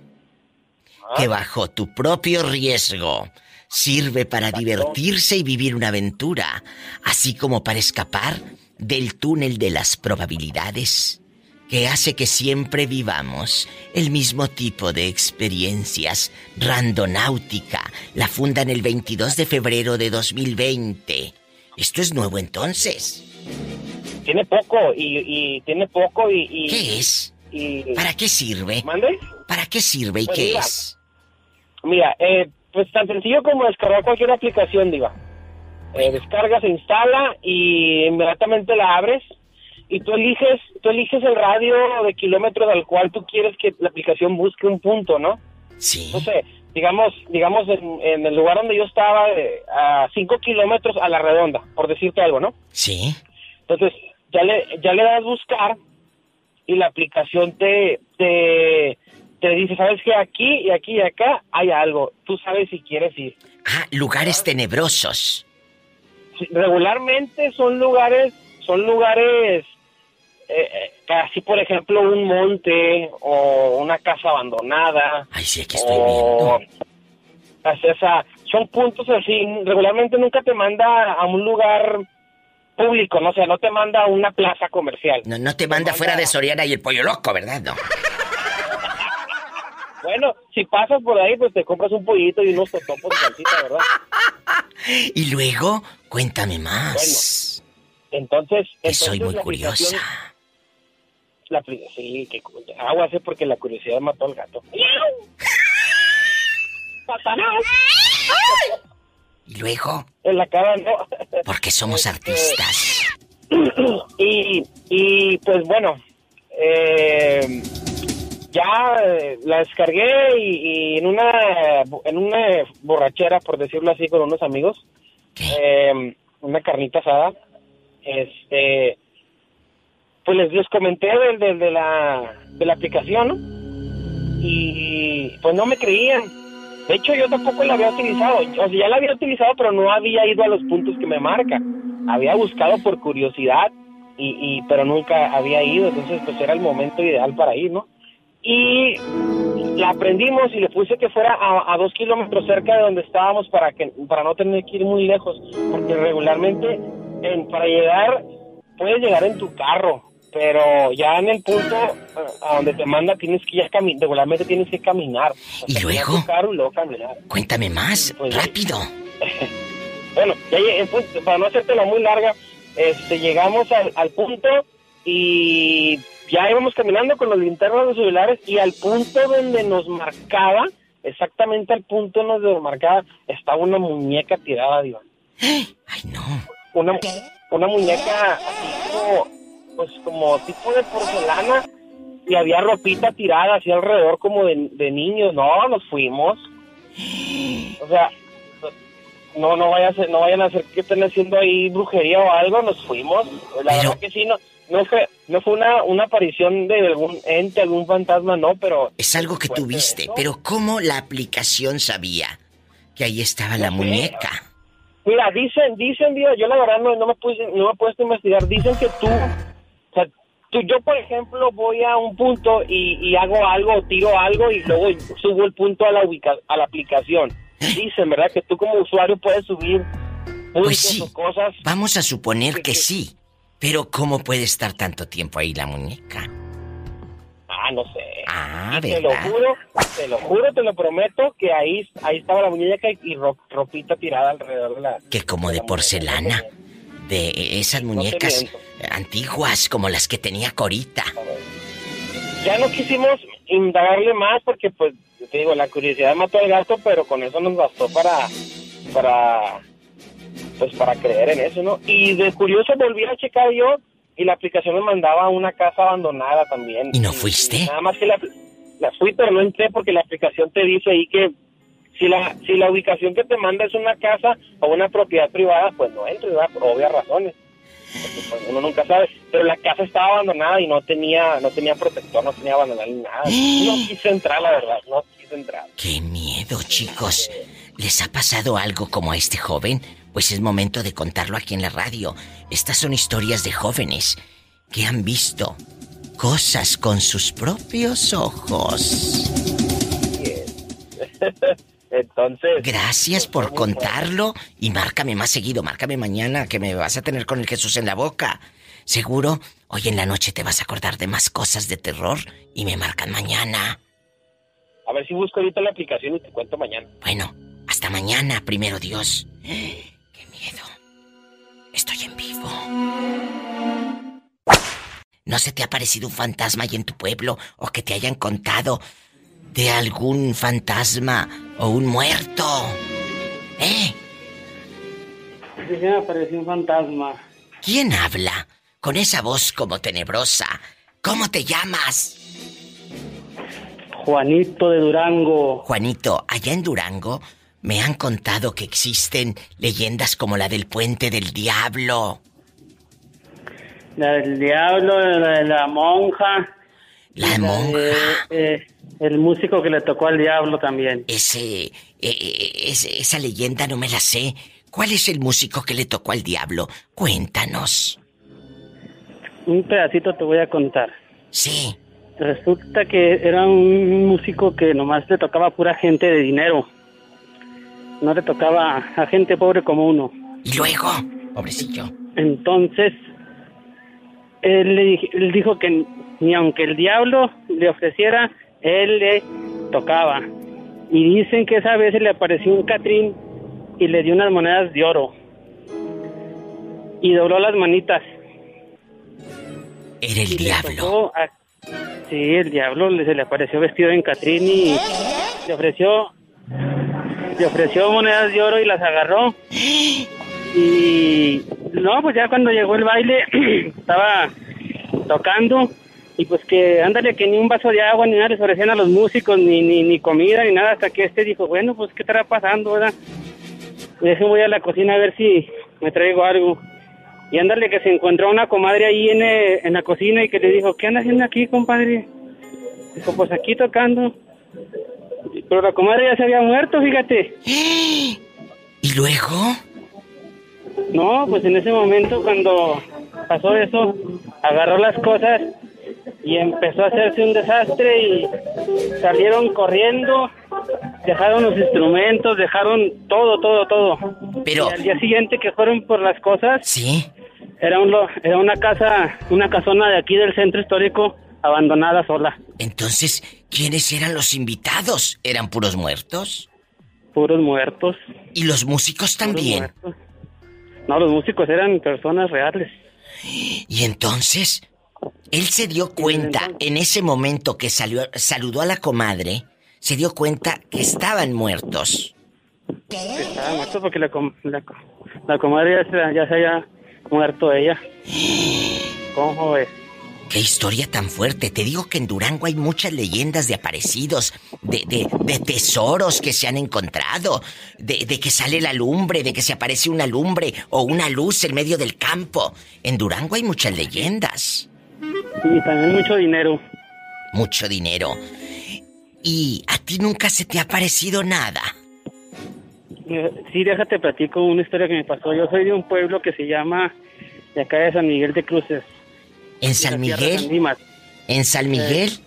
que bajo tu propio riesgo sirve para divertirse y vivir una aventura, así como para escapar del túnel de las probabilidades que hace que siempre vivamos el mismo tipo de experiencias. Randonáutica la fundan el 22 de febrero de 2020. Esto es nuevo entonces.
Tiene poco y, y tiene poco y, y-
¿Qué es?
y-
¿Para qué sirve?
¿Mande?
¿Para qué sirve y
Pues
qué
mira,
es?
Mira, eh, pues tan sencillo como descargar cualquier aplicación, Diva. Eh, descarga, se instala y inmediatamente la abres y tú eliges, tú eliges el radio de kilómetros al cual tú quieres que la aplicación busque un punto, ¿no?
Sí.
No sé, digamos, digamos en, en el lugar donde yo estaba eh, a 5 kilómetros a la redonda, por decirte algo, ¿no?
Sí.
Entonces, ya le, ya le das buscar y la aplicación te, te, te dice, ¿sabes qué? Aquí y aquí y acá hay algo. Tú sabes si quieres ir.
Ah, lugares tenebrosos.
Sí, Regularmente son lugares, son lugares, eh, eh, casi por ejemplo un monte o una casa abandonada.
Ay, sí, aquí
estoy viendo. Esa son puntos así, regularmente nunca te manda a un lugar público, no o sea, no te manda a una plaza comercial.
No, no te manda, fuera de Soriana y el pollo loco, ¿verdad? No.
Bueno, si pasas por ahí, pues te compras un pollito y unos totopos de salsita, ¿verdad? [LAUGHS]
y luego, cuéntame más.
Bueno, entonces...
Que soy muy curiosa.
La, sí, que agua sé porque la curiosidad mató al gato. [LAUGHS] [LAUGHS]
¿Y luego?
En la cara no.
Porque somos este, artistas. [CLEARS THROAT]
Y, y pues bueno, eh, ya eh, la descargué y, en una en una borrachera, por decirlo así, con unos amigos, eh, una carnita asada, este, pues les, les comenté de, de, la, de la aplicación, Y pues no me creían. De hecho, yo tampoco la había utilizado. O sea, ya la había utilizado, pero no había ido a los puntos que me marca. Había buscado por curiosidad, y, y pero nunca había ido. Entonces, pues era el momento ideal para ir, ¿no? Y la aprendimos y le puse que fuera a, dos kilómetros cerca de donde estábamos para que para no tener que ir muy lejos. Porque regularmente, en, para llegar, puedes llegar en tu carro pero ya en el punto a donde te manda tienes que ya caminar, regularmente tienes que caminar.
¿Y luego? Cuéntame más, pues, rápido. [LAUGHS]
bueno, ya para no hacértela muy larga, este, llegamos al, punto y ya íbamos caminando con los linternas de los celulares y al punto donde nos marcaba, exactamente al punto donde nos marcaba, estaba una muñeca tirada, Dios. [GASPS]
Ay, no.
Una, una muñeca así como pues como tipo de porcelana y había ropita tirada así alrededor como de, de niños. No, nos fuimos. [GASPS] O sea, no no vaya a ser, no vayan a hacer que estén haciendo ahí brujería o algo, nos fuimos. La verdad que sí, no, no fue, no fue una, una aparición de algún ente, algún fantasma, no, pero...
Es algo que tuviste, pero ¿cómo la aplicación sabía que ahí estaba la muñeca?
Mira, dicen, dicen, yo la verdad no, no me puse, no me he puesto a investigar, dicen que tú yo, por ejemplo, voy a un punto y, hago algo, tiro algo y luego subo el punto a la, a la aplicación. Dicen, ¿verdad? Que tú como usuario puedes subir
pues cosas. Vamos a suponer que, sí. Pero ¿cómo puede estar tanto tiempo ahí la muñeca?
Ah, no sé.
Ah,
Te lo juro, te lo juro, te lo prometo que ahí, ahí estaba la muñeca y, ropita tirada alrededor de la...
Que como de, porcelana. De esas muñecas antiguas como las que tenía Corita.
Ya no quisimos indagarle más porque pues te digo, la curiosidad mató al gato, pero con eso nos bastó para para pues para creer en eso, ¿no? Y de curioso volví a checar yo y la aplicación me mandaba a una casa abandonada también.
¿Y no fuiste?
nada más que la, la fui, pero no entré porque la aplicación te dice ahí que si la si la ubicación que te manda es una casa o una propiedad privada, pues no entro, por obvias razones. Pues, uno nunca sabe. Pero la casa estaba abandonada y no tenía, no tenía protector, no tenía abandonada ni nada. No [GASPS] quise entrar, la verdad, no quise entrar.
¡Qué miedo, chicos! ¿Les ha pasado algo como a este joven? Pues es momento de contarlo aquí en la radio. Estas son historias de jóvenes que han visto cosas con sus propios ojos. [LAUGHS]
Entonces.
Gracias por contarlo y márcame más seguido, márcame mañana que me vas a tener con el Jesús en la boca. Seguro, hoy en la noche te vas a acordar de más cosas de terror y me marcan mañana.
A ver si busco ahorita la aplicación y te cuento mañana.
Bueno, hasta mañana, primero Dios. Estoy en vivo. ¿No se te ha parecido un fantasma ahí en tu pueblo o que te hayan contado de algún fantasma o un muerto. ¿Eh?
Sí, me apareció un fantasma.
¿Quién habla? Con esa voz como tenebrosa. ¿Cómo te llamas?
Juanito de Durango.
Juanito, allá en Durango me han contado que existen leyendas como la del puente del diablo.
La del diablo, la de la monja.
La, monja.
Eh, el músico que le tocó al diablo también.
Ese, eh, eh, esa leyenda no me la sé. ¿Cuál es el músico que le tocó al diablo? Cuéntanos.
Un pedacito te voy a contar.
Sí.
Resulta que era un músico que nomás le tocaba pura gente de dinero.
No le tocaba a gente pobre como uno.
¿Y luego? Pobrecillo.
Entonces, él, le, él dijo que ni aunque el diablo le ofreciera, él le tocaba. Y dicen que esa vez se le apareció un Catrín y le dio unas monedas de oro. Y dobló las manitas.
Era el diablo.
sí, el diablo se le apareció vestido en Catrín y le ofreció le ofreció monedas de oro y las agarró. Y no, pues ya cuando llegó el baile [CLEARS THROAT] estaba tocando y pues que ándale que ni un vaso de agua ni nada les ofrecían a los músicos ni, ni, ni comida ni nada hasta que este dijo bueno pues qué estará pasando verdad y voy a la cocina a ver si me traigo algo y ándale que se encontró una comadre ahí en, eh, en la cocina y que le dijo qué anda haciendo aquí compadre dijo pues aquí tocando pero la comadre ya se había muerto fíjate
y luego
no pues en ese momento cuando pasó eso agarró las cosas y empezó a hacerse un desastre y salieron corriendo, dejaron los instrumentos, dejaron todo, todo, todo.
Pero...
Y al día siguiente que fueron por las cosas...
Sí.
Era, un, era una casa, una casona de aquí del centro histórico, abandonada sola.
Entonces, ¿quiénes eran los invitados? ¿Eran puros muertos?
Puros muertos.
¿Y los músicos también?
No, los músicos eran personas reales.
Y entonces, él se dio cuenta en ese momento que salió, saludó a la comadre, se dio cuenta que estaban muertos.
Estaban muertos porque la, comadre ya se, ya se había muerto ella. [GASPS] ¿Cómo es?
Qué historia tan fuerte. Te digo que en Durango hay muchas leyendas de aparecidos, de, de, tesoros que se han encontrado, de, de, que sale la lumbre, de que se aparece una lumbre o una luz en medio del campo. En Durango hay muchas leyendas.
Y también mucho dinero.
Mucho dinero. ¿Y a ti nunca se te ha parecido nada?
Eh, sí, déjate platico una historia que me pasó. Yo soy de un pueblo que se llama de acá de San Miguel de Cruces.
¿En San Miguel? ¿En San Miguel?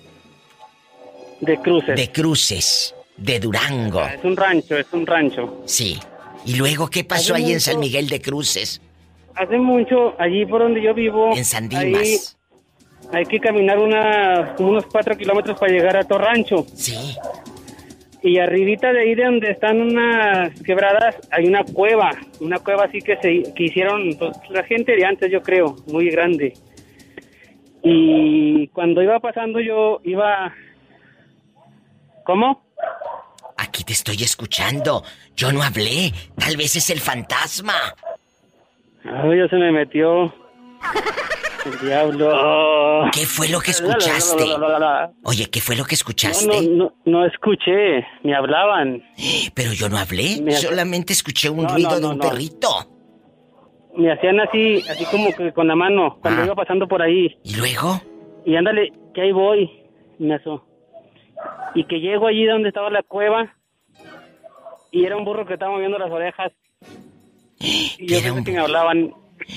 de Cruces.
De Cruces, de Durango.
Es un rancho, es un rancho.
Sí. ¿Y luego qué pasó ahí en San Miguel de Cruces?
Hace mucho, allí por donde yo vivo.
En San Dimas.
hay que caminar unos cuatro kilómetros para llegar a Torrancho.
Sí.
Y arribita de ahí de donde están unas quebradas hay una cueva, una cueva así que se que hicieron pues, la gente de antes yo creo, muy grande. Y cuando iba pasando yo iba... ¿Cómo?
Aquí te estoy escuchando. Yo no hablé. Tal vez es el fantasma.
Ay, ya se me metió. El diablo.
¿Qué fue lo que [LAUGHS] escuchaste? Oye, ¿qué fue lo que escuchaste?
No, no, no, escuché, me hablaban. [GASPS]
Pero yo no hablé, solamente escuché un ruido de un perrito
me hacían así, así como que con la mano, cuando ah. iba pasando por ahí.
¿Y luego?
Y ándale, que ahí voy, me asó. Y que llego allí donde estaba la cueva, y era un burro que estaba moviendo las orejas. [GASPS] Y yo pensé que me hablaban. [GASPS]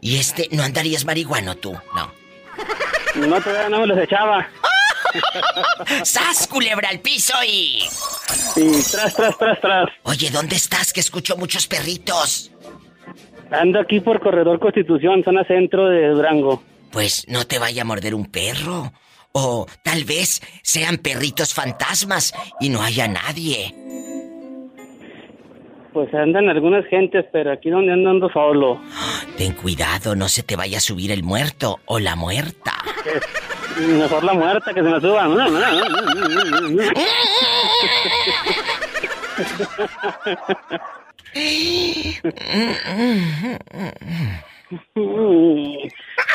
¿Y este, no andarías marihuano tú? No.
No, todavía no me los echaba. [LAUGHS]
¡Sas, culebra al piso y...
Y tras, tras, tras, tras.
Oye, ¿dónde estás? Que escucho muchos perritos.
Ando aquí por Corredor Constitución, zona centro de Durango.
Pues no te vaya a morder un perro. O tal vez sean perritos fantasmas y no haya nadie.
Pues andan algunas gentes, pero aquí donde ando ando solo.
Ten cuidado, no se te vaya a subir el muerto o la muerta.
mejor la muerta que se me suba. [LAUGHS] [LAUGHS] [LAUGHS]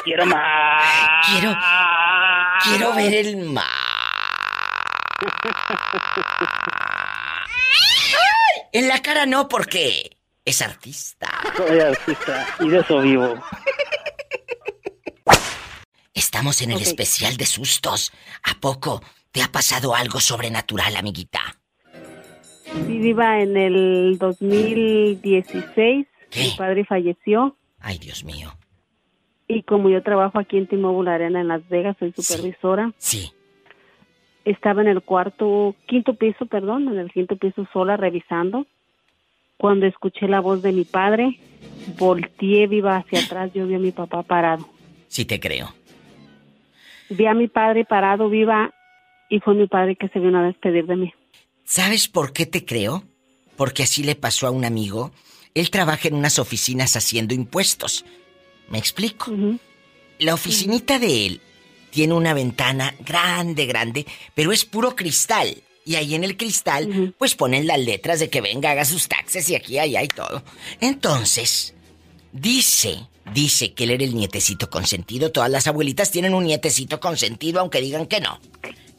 Quiero más.
Quiero. Quiero ver el mar. [LAUGHS] En la cara no, porque es artista.
Soy artista y de eso vivo.
Estamos en el especial de sustos. ¿A poco te ha pasado algo sobrenatural, amiguita?
Sí, viva en el 2016. Mi padre falleció.
Ay, Dios mío.
Y como yo trabajo aquí en T-Mobile Arena en Las Vegas, soy supervisora.
Sí.
Estaba en el cuarto, quinto piso, perdón, en el quinto piso sola revisando.
Cuando escuché la voz de mi padre, volteé viva hacia atrás, yo vi a mi papá parado.
Sí te creo.
Vi a mi padre parado viva y fue mi padre que se vino a despedir de mí.
¿Sabes por qué te creo? Porque así le pasó a un amigo. Él trabaja en unas oficinas haciendo impuestos. ¿Me explico? La oficinita de él tiene una ventana grande, grande, pero es puro cristal. Y ahí en el cristal, pues ponen las letras de que venga, haga sus taxes y aquí, allá y todo. Entonces, dice, dice que él era el nietecito consentido. Todas las abuelitas tienen un nietecito consentido, aunque digan que no.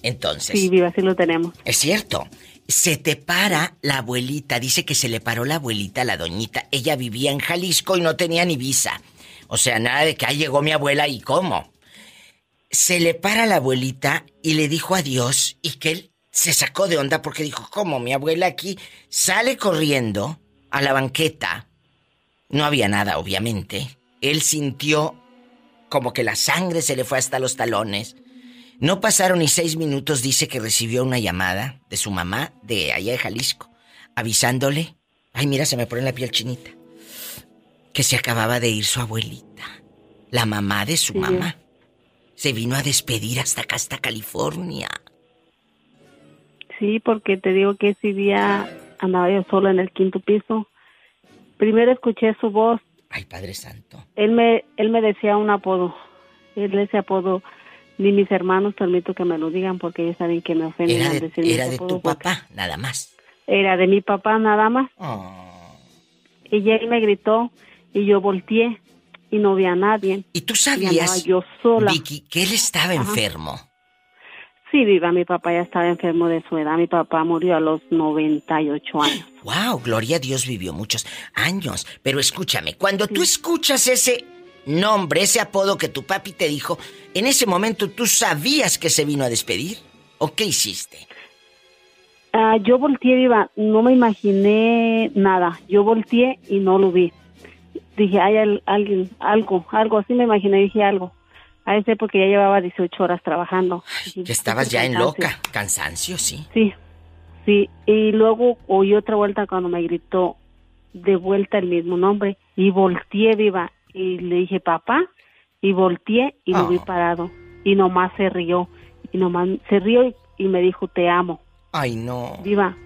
Entonces.
Sí, viva, sí lo tenemos.
Es cierto. Se te para la abuelita, dice que se le paró la abuelita, la doñita. Ella vivía en Jalisco y no tenía ni visa. O sea, nada de que ahí llegó mi abuela y cómo. Se le para la abuelita y le dijo adiós y que él se sacó de onda porque dijo, ¿cómo? Mi abuela aquí sale corriendo a la banqueta. No había nada, obviamente. Él sintió como que la sangre se le fue hasta los talones. No pasaron ni seis minutos, dice que recibió una llamada de su mamá de allá de Jalisco, avisándole, ay mira, se me pone la piel chinita, que se acababa de ir su abuelita, la mamá de su mamá. Se vino a despedir hasta acá, hasta California.
Sí, porque te digo que ese día andaba yo sola en el quinto piso. Primero escuché su voz.
Ay, Padre Santo.
Él me, él me decía un apodo. Él ese apodo, ni mis hermanos permito que me lo digan porque ellos saben que me ofenden
era de, Era de tu papá, nada más.
Era de mi papá, nada más. Oh. Y él me gritó y yo volteé y no vi a nadie.
¿Y tú sabías,
yo sola.
Vicky, que él estaba enfermo?
Sí, viva, mi papá ya estaba enfermo de su edad. Mi papá murió a los 98 años.
¡Wow! Gloria a Dios vivió muchos años. Pero escúchame, cuando tú escuchas ese nombre, ese apodo que tu papi te dijo, ¿en ese momento tú sabías que se vino a despedir? ¿O qué hiciste?
Ah, yo volteé, viva, no me imaginé nada. Yo volteé y no lo vi. Dije, hay alguien, algo, algo, así me imaginé, dije algo. A ese porque ya llevaba 18 horas trabajando.
que estabas ya en loca, cansancio, sí.
Sí, sí. Y luego oí otra vuelta cuando me gritó de vuelta el mismo nombre y volteé viva y le dije papá y volteé y lo vi oh. parado y nomás se rió y nomás se rió y, me dijo te amo.
Ay no.
Viva.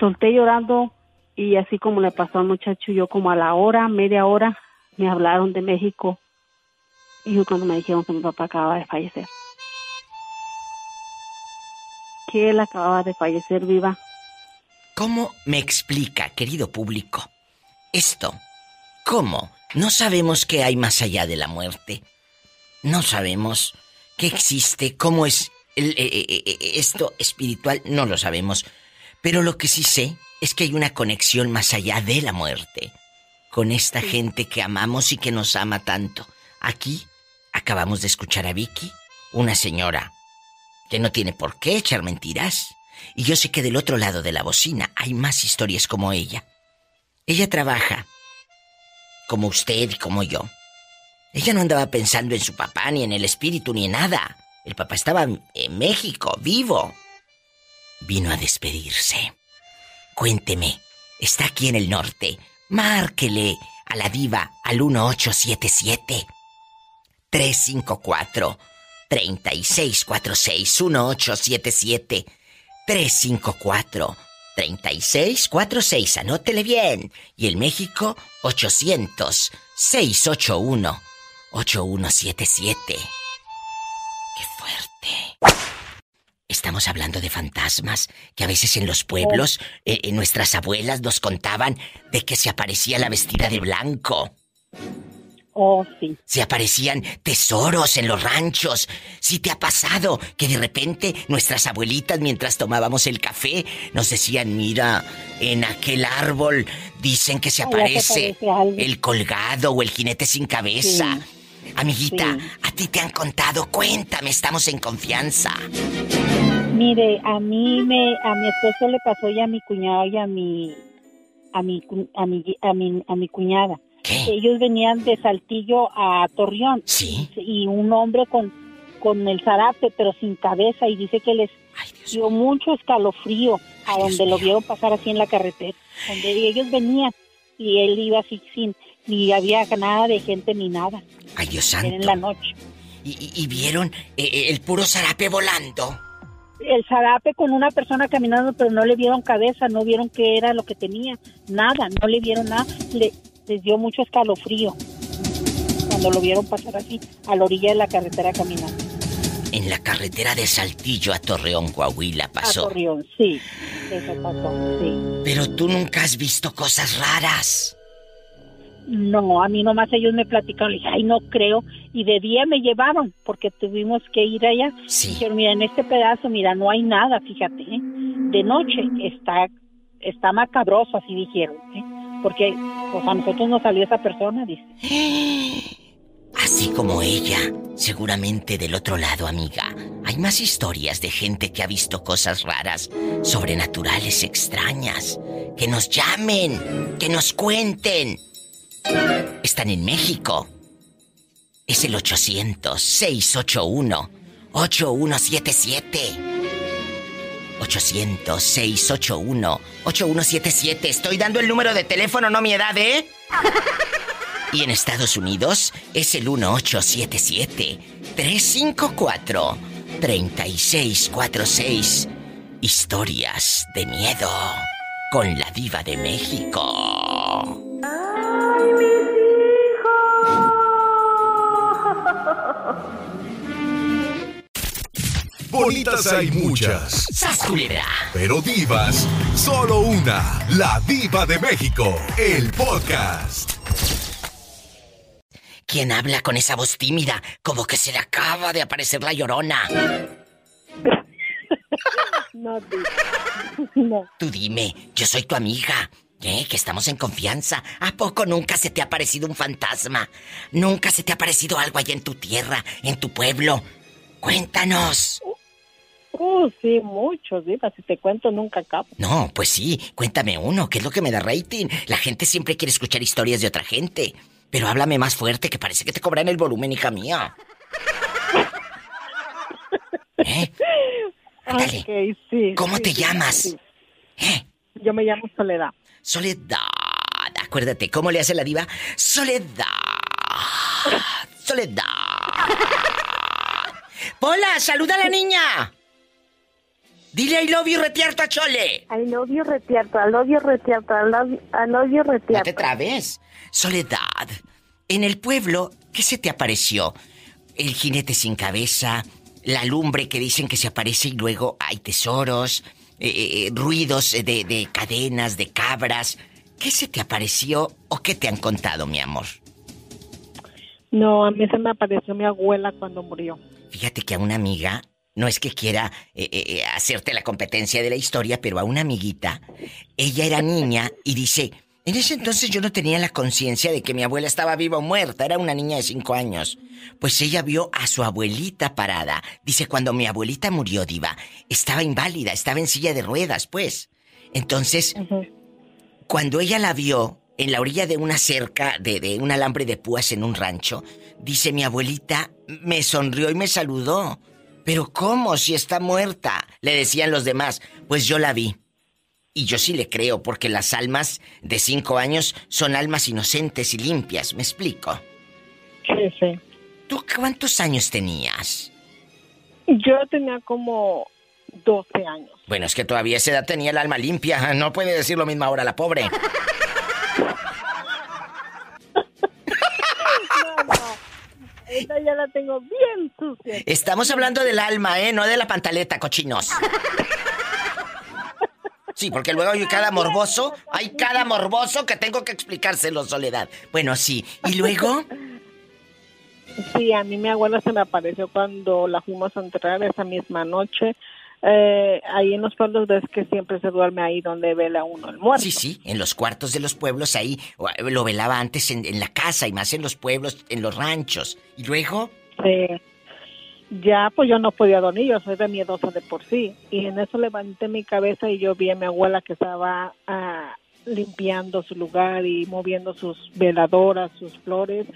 Solté llorando y así como le pasó al muchacho yo como a la hora, media hora me hablaron de México y cuando me dijeron que mi papá acababa de fallecer. Que él acababa de fallecer viva.
¿Cómo me explica, querido público, esto? ¿Cómo? No sabemos qué hay más allá de la muerte. No sabemos qué existe, cómo es eh, eh, eh, esto espiritual, no lo sabemos. Pero lo que sí sé es que hay una conexión más allá de la muerte con esta gente que amamos y que nos ama tanto. Aquí Acabamos de escuchar a Vicky, una señora que no tiene por qué echar mentiras. Y yo sé que del otro lado de la bocina hay más historias como ella. Ella trabaja como usted y como yo. Ella no andaba pensando en su papá, ni en el espíritu, ni en nada. El papá estaba en México, vivo. Vino a despedirse. Cuénteme, está aquí en el norte. Márquele a la diva al 1877. 354 3646 1877 354 3646 anótele bien y el México 800 681 8177 Qué fuerte. Estamos hablando de fantasmas que a veces en los pueblos eh, eh, nuestras abuelas nos contaban de que se aparecía la vestida de blanco.
Oh, sí.
Se aparecían tesoros en los ranchos. Si te ha pasado que de repente nuestras abuelitas mientras tomábamos el café nos decían, mira, en aquel árbol dicen que se aparece el colgado o el jinete sin cabeza. Amiguita, a ti te han contado, cuéntame, estamos en confianza.
Mire, a mí me, a mi esposo le pasó ya a mi cuñado y a mi, a mi, a mi, a mi, a mi cuñada. Ellos venían de Saltillo a Torreón.
Sí.
Y un hombre con, con el zarape, pero sin cabeza, y dice que les dio mucho escalofrío. a donde lo vieron pasar así en la carretera, donde ellos venían y él iba así sin, ni había nada de gente ni nada.
Ay, Dios santo.
en la noche.
¿Y, vieron eh, eh, el puro zarape volando?
El zarape con una persona caminando, pero no le vieron cabeza, no vieron qué era lo que tenía, nada, no le vieron nada, le, les dio mucho escalofrío cuando lo vieron pasar así, a la orilla de la carretera caminando.
En la carretera de Saltillo a Torreón, Coahuila pasó.
A Torreón, sí. Eso pasó, sí.
Pero tú nunca has visto cosas raras.
No, a mí nomás ellos me platicaron, le dije, ay, no creo. Y de día me llevaron, porque tuvimos que ir allá.
Sí.
Dijeron, mira, en este pedazo, mira, no hay nada, fíjate. ¿eh? De noche está, está macabroso, así dijeron. ¿eh? Porque pues, a nosotros nos salió esa persona, dice. [GASPS]
Así como ella, seguramente del otro lado, amiga, hay más historias de gente que ha visto cosas raras, sobrenaturales, extrañas. Que nos llamen, que nos cuenten. Están en México. Es el 800-681-8177. 800-681-8177. Estoy dando el número de teléfono, no mi edad, ¿eh? [LAUGHS] Y en Estados Unidos es el 1877-354-3646. Historias de miedo con la diva de México. ¡Ay, mis
hijos! [LAUGHS] Bonitas hay muchas.
¡Sasculera!
Pero divas, solo una. La diva de México. El podcast.
¿Quién habla con esa voz tímida? Como que se le acaba de aparecer la llorona. [LAUGHS]
No, no.
Tú dime, yo soy tu amiga. ¿Eh? Que estamos en confianza. ¿A poco nunca se te ha parecido un fantasma? ¿Nunca se te ha parecido algo allá en tu tierra, en tu pueblo? Cuéntanos.
Uh, sí, muchos, diva. Si te cuento, nunca acabo.
No, pues sí. Cuéntame uno. ¿Qué es lo que me da rating? La gente siempre quiere escuchar historias de otra gente. Pero háblame más fuerte, que parece que te cobran el volumen, hija mía. [LAUGHS] ¿Eh?
Ándale. sí,
¿Cómo te llamas? ¿Eh?
Yo me llamo Soledad.
Soledad. Acuérdate, ¿cómo le hace la diva? Soledad. [LAUGHS] Soledad. Hola, saluda a la niña. Dile I love you retierto a Chole.
I love you retierto, I love you retierto, I love, I love you retierto.
No te trabes. Soledad, en el pueblo, ¿qué se te apareció? El jinete sin cabeza, la lumbre que dicen que se aparece y luego hay tesoros, eh, eh, eh, ruidos de, de cadenas, de cabras. ¿Qué se te apareció o qué te han contado, mi amor?
No, a mí se me apareció mi abuela cuando murió.
Fíjate que a una amiga, no es que quiera hacerte la competencia de la historia, pero a una amiguita, ella era niña y dice, en ese entonces yo no tenía la conciencia de que mi abuela estaba viva o muerta, era una niña de cinco años. Pues ella vio a su abuelita parada. Dice, cuando mi abuelita murió, diva, estaba inválida, estaba en silla de ruedas, pues. Entonces, cuando ella la vio en la orilla de una cerca, de, de un alambre de púas en un rancho, dice, mi abuelita me sonrió y me saludó. Pero ¿cómo si está muerta? Le decían los demás. Pues yo la vi. Y yo sí le creo, porque las almas de cinco años son almas inocentes y limpias, ¿me explico?
Sí, sí.
¿Tú cuántos años tenías?
Yo tenía como 12 años.
Bueno, es que todavía esa edad tenía el alma limpia. No puede decir lo mismo ahora la pobre. [LAUGHS]
no, no. Ya la tengo bien sucia.
Estamos hablando del alma, ¿eh? No de la pantaleta, cochinos. Sí, porque luego hay cada morboso, hay cada morboso que tengo que explicárselo, Soledad. Bueno, sí. ¿Y luego?
Sí, a mí mi abuela se me apareció cuando la fuimos a entrar esa misma noche. Eh, ahí en los pueblos ves que siempre se duerme ahí donde vela uno el muerto.
Sí, sí, en los cuartos de los pueblos ahí lo velaba antes en, en la casa y más en los pueblos, en los ranchos. ¿Y luego?
Sí ya pues yo no podía dormir, yo soy de miedosa de por sí. Y en eso levanté mi cabeza y yo vi a mi abuela que estaba ah, limpiando su lugar y moviendo sus veladoras, sus flores.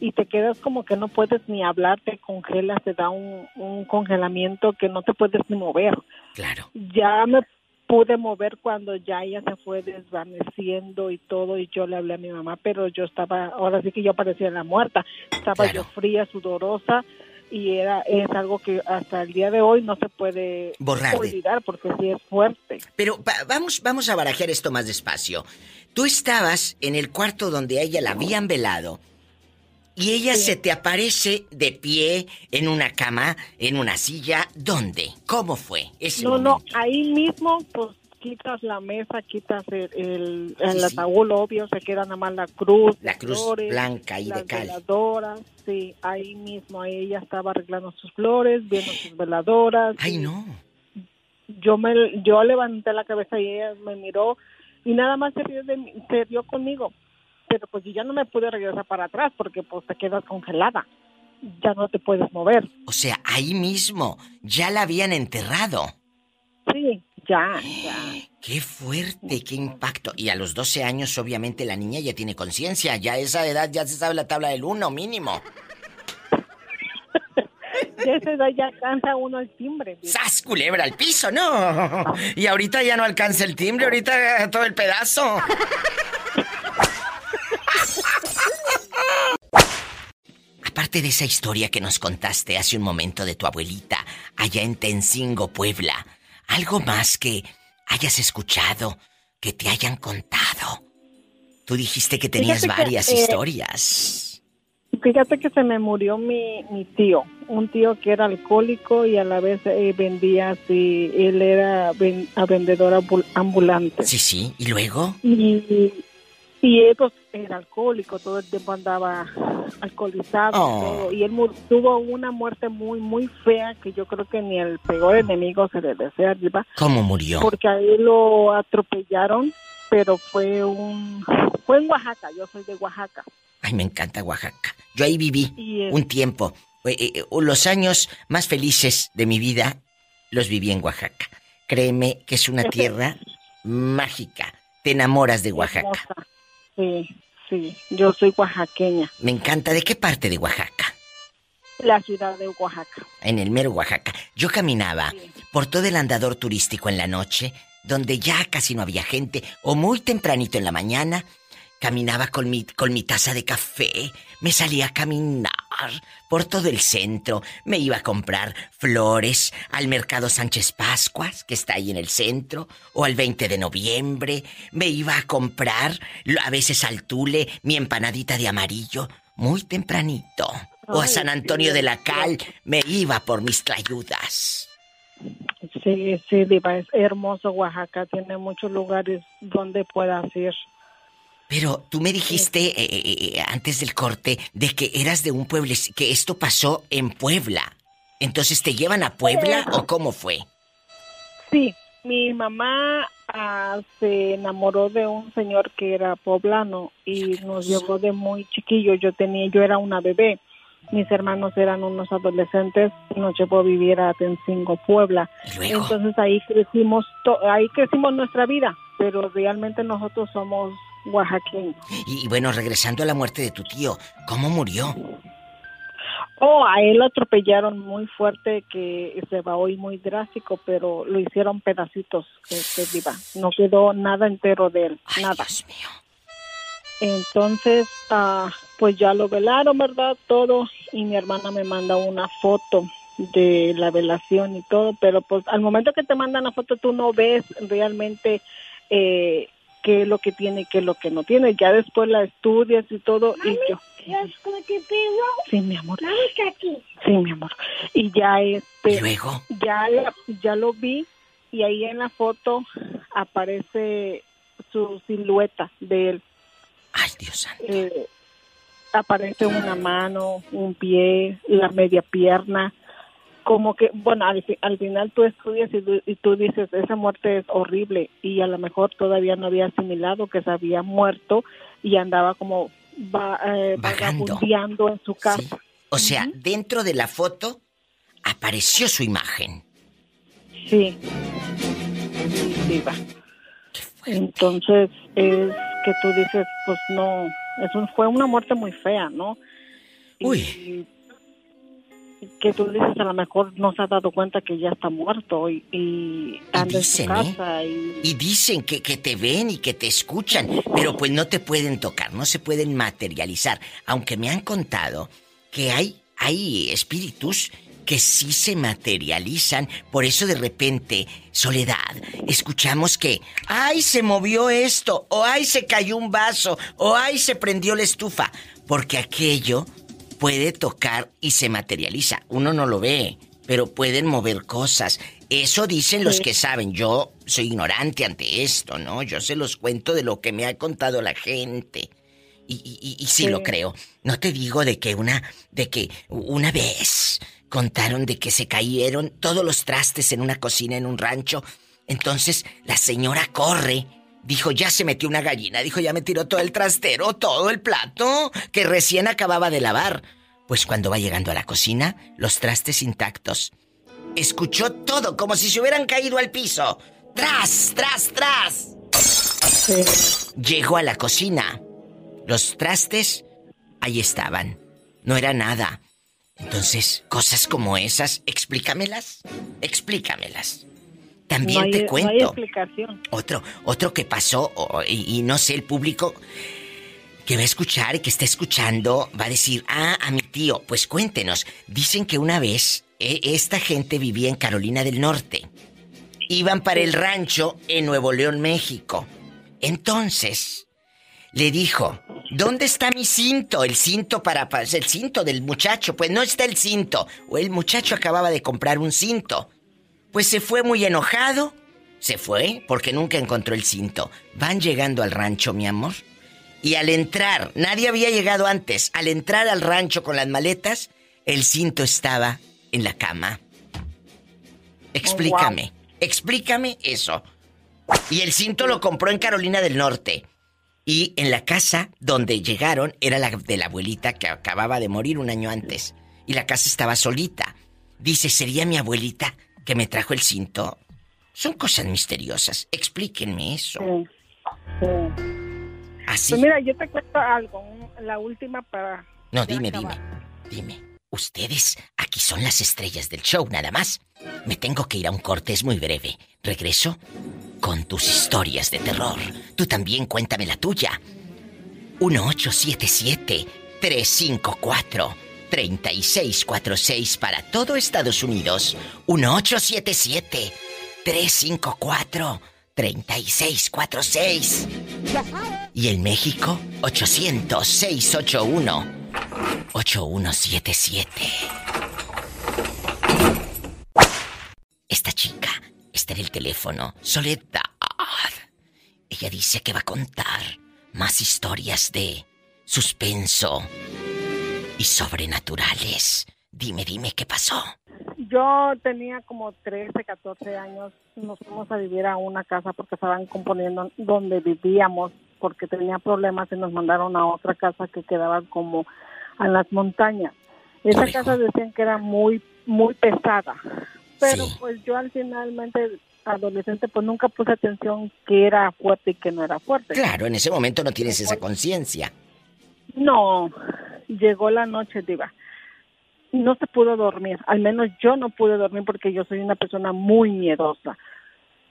Y te quedas como que no puedes ni hablar, te congelas, te da un, congelamiento que no te puedes ni mover.
Claro.
Ya me,
pude mover cuando ya ella se fue desvaneciendo y todo y yo le hablé a mi mamá, pero yo estaba, ahora sí que yo parecía la muerta, estaba yo fría, sudorosa y era es algo que hasta el día de hoy no se puede
Borrar
olvidar porque sí es fuerte.
Pero vamos vamos a barajar esto más despacio. Tú estabas en el cuarto donde a ella la habían velado y ella se te aparece de pie en una cama, en una silla, ¿dónde? ¿Cómo fue ese
No, no, ahí mismo pues quitas la mesa, quitas el, el, ataúd, obvio, se queda nada más la cruz.
La cruz blanca y de cal.
veladoras, sí, ahí mismo, ahí ella estaba arreglando sus flores, viendo sus veladoras.
Ay, no.
Yo me, yo levanté la cabeza y ella me miró y nada más se dio, de, se dio conmigo pero pues yo ya no me pude regresar para atrás porque pues te quedas congelada. Ya no te puedes mover.
O sea, ahí mismo, ya la habían enterrado.
Sí, ya, ya.
Qué fuerte, qué impacto. Y a los 12 años, obviamente, la niña ya tiene conciencia. Ya a esa edad ya se sabe la tabla del uno mínimo. [LAUGHS]
De esa edad ya alcanza uno el timbre.
¡Sas, culebra al piso! ¡No! Y ahorita ya no alcanza el timbre, ahorita todo el pedazo. [LAUGHS] Aparte de esa historia que nos contaste hace un momento de tu abuelita, allá en Tencingo, Puebla, ¿algo más que hayas escuchado, que te hayan contado? Tú dijiste que tenías varias eh, historias.
Fíjate que se me murió mi, tío, un tío que era alcohólico y a la vez eh, vendía así, él era a vendedor ambulante.
Sí, sí, ¿y luego?
Y, y él pues, era alcohólico, todo el tiempo andaba alcoholizado
oh.
y él tuvo una muerte muy muy fea que yo creo que ni el peor enemigo se le desea arriba.
¿Cómo murió?
Porque a él lo atropellaron, pero fue un fue en Oaxaca, yo soy de Oaxaca.
Ay, me encanta Oaxaca. Yo ahí viví un tiempo. Eh, eh, los años más felices de mi vida los viví en Oaxaca. Créeme que es una [LAUGHS] tierra mágica. Te enamoras de Oaxaca.
Sí, sí, yo soy oaxaqueña.
Me encanta. ¿De qué parte de Oaxaca?
La ciudad de Oaxaca.
En el mero Oaxaca. Yo caminaba por todo el andador turístico en la noche, donde ya casi no había gente, o muy tempranito en la mañana, Caminaba con mi, con mi taza de café, me salía a caminar por todo el centro, me iba a comprar flores al Mercado Sánchez Pascuas, que está ahí en el centro, o al 20 de noviembre, me iba a comprar a veces al Tule mi empanadita de amarillo, muy tempranito, o a San Antonio de la Cal, me iba por mis tlayudas.
Sí, sí, Diva, es hermoso. Oaxaca, tiene muchos lugares donde puedas ir.
Pero tú me dijiste eh, eh, eh, antes del corte de que eras de un pueblo, que esto pasó en Puebla. Entonces, ¿te llevan a Puebla o cómo fue?
Sí, mi mamá ah, se enamoró de un señor que era poblano y nos llevó de muy chiquillo. Yo tenía, yo era una bebé. Mis hermanos eran unos adolescentes y nos llevó a vivir a Tencingo, Puebla. Entonces ahí crecimos, ahí crecimos nuestra vida, pero realmente nosotros somos oaxaqueño.
Y, bueno, regresando a la muerte de tu tío, ¿cómo murió?
Oh, a él lo atropellaron muy fuerte, que se va hoy muy drástico, pero lo hicieron pedacitos, este, viva. No quedó nada entero de él, nada.
Dios mío.
Entonces, ah, pues ya lo velaron, ¿verdad? Todo, y mi hermana me manda una foto de la velación y todo, pero pues al momento que te mandan la foto tú no ves realmente eh, qué es lo que tiene y qué es lo que no tiene. Ya después la estudias y todo y yo. Sí, mi amor. Sí, mi amor. Y ya este.
luego?
Ya, ya lo vi y ahí en la foto aparece su silueta de él.
Ay, Dios santo.
Eh, aparece una mano, un pie, la media pierna como que, bueno, al, final tú estudias y, tú dices, esa muerte es horrible y a lo mejor todavía no había asimilado que se había muerto y andaba como va, eh, en su casa.
O sea, dentro de la foto apareció su imagen.
Sí. Sí, va. Entonces es que tú dices, pues no, es fue una muerte muy fea, ¿no?
Uy
que tú dices a lo mejor no se ha dado cuenta que ya está muerto y, y anda en su ¿eh? casa
y... dicen que, que te ven y que te escuchan, pero pues no te pueden tocar, no se pueden materializar, aunque me han contado que hay, hay espíritus que sí se materializan. Por eso de repente, Soledad, escuchamos que, ay, se movió esto, o ay, se cayó un vaso, o ay, se prendió la estufa. Porque aquello puede tocar y se materializa. Uno no lo ve, pero pueden mover cosas. Eso dicen los que saben. Yo soy ignorante ante esto, ¿no? Yo se los cuento de lo que me ha contado la gente. Y, y, sí, lo creo. No te digo de que una, de que una vez contaron de que se cayeron todos los trastes en una cocina en un rancho. Entonces la señora corre. Dijo, ya se metió una gallina. Dijo, ya me tiró todo el trastero, todo el plato que recién acababa de lavar. Pues cuando va llegando a la cocina, los trastes intactos. Escuchó todo como si se hubieran caído al piso. ¡Tras, tras, tras! Llegó a la cocina los trastes, ahí estaban. No era nada. Entonces, cosas como esas, explícamelas. Explícamelas. También te cuento. No hay
explicación.
Otro, otro que pasó, y, no sé, el público que va a escuchar y que está escuchando va a decir, ah, a mi tío, pues cuéntenos. Dicen que una vez eh, esta gente vivía en Carolina del Norte. Iban para el rancho en Nuevo León, México. Entonces, le dijo, ¿dónde está mi cinto? El cinto para, el cinto del muchacho. Pues no está el cinto. O el muchacho acababa de comprar un cinto. Pues se fue muy enojado. Se fue porque nunca encontró el cinto. Van llegando al rancho, mi amor. Y al entrar, nadie había llegado antes. Al entrar al rancho con las maletas, el cinto estaba en la cama. Explícame, explícame eso. Y el cinto lo compró en Carolina del Norte. Y en la casa donde llegaron era la de la abuelita que acababa de morir un año antes. Y la casa estaba solita. Dice, ¿sería mi abuelita que me trajo el cinto? Son cosas misteriosas. Explíquenme eso. Así.
Pues mira, yo te cuento algo. La última para.
No, dime, dime. Dime. Ustedes aquí son las estrellas del show, nada más. Me tengo que ir a un corte, es muy breve. Regreso con tus historias de terror. Tú también cuéntame la tuya. 1877-354-3646 para todo Estados Unidos. 1877-354-3646. Y en México, 800-681-8177. Esta chica está en el teléfono. Soledad. Ella dice que va a contar más historias de suspenso y sobrenaturales. Dime, dime, ¿qué pasó?
Yo tenía como 13, 14 años. Nos fuimos a vivir a una casa porque estaban componiendo donde vivíamos porque tenía problemas y nos mandaron a otra casa que quedaba como en las montañas. Esa casa decían que era muy, muy pesada. Pero pues yo al finalmente adolescente pues nunca puse atención que era fuerte y que no era fuerte.
Claro, en ese momento no tienes esa conciencia.
No, llegó la noche, diva. No se pudo dormir, al menos yo no pude dormir porque yo soy una persona muy miedosa.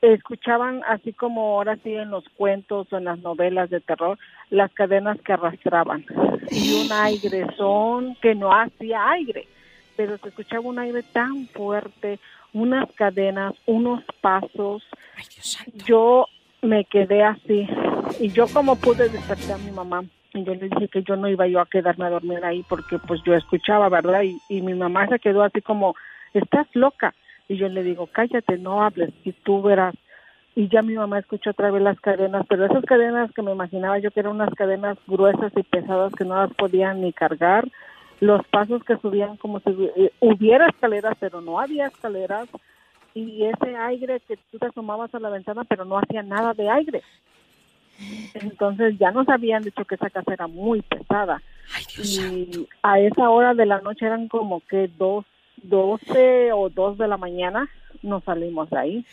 Escuchaban así como ahora sí en los cuentos o en las novelas de terror las cadenas que arrastraban y un aigrezón que no hacía aire, pero se escuchaba un aire tan fuerte, unas cadenas, unos pasos. yo me quedé así. Y yo como pude despertar a mi mamá. Y yo le dije que yo no iba yo a quedarme a dormir ahí porque pues yo escuchaba, ¿verdad? Y, y mi mamá se quedó así como, estás loca. Y yo le digo, cállate, no hables y tú verás. Y ya mi mamá escuchó otra vez las cadenas, pero esas cadenas que me imaginaba yo que eran unas cadenas gruesas y pesadas que no las podían ni cargar, los pasos que subían como si eh, hubiera escaleras, pero no había escaleras, y ese aire que tú te asomabas a la ventana, pero no hacía nada de aire. Entonces ya nos habían dicho que esa casa era muy pesada. y a esa hora de la noche eran como que dos, doce o dos de la mañana nos salimos de ahí.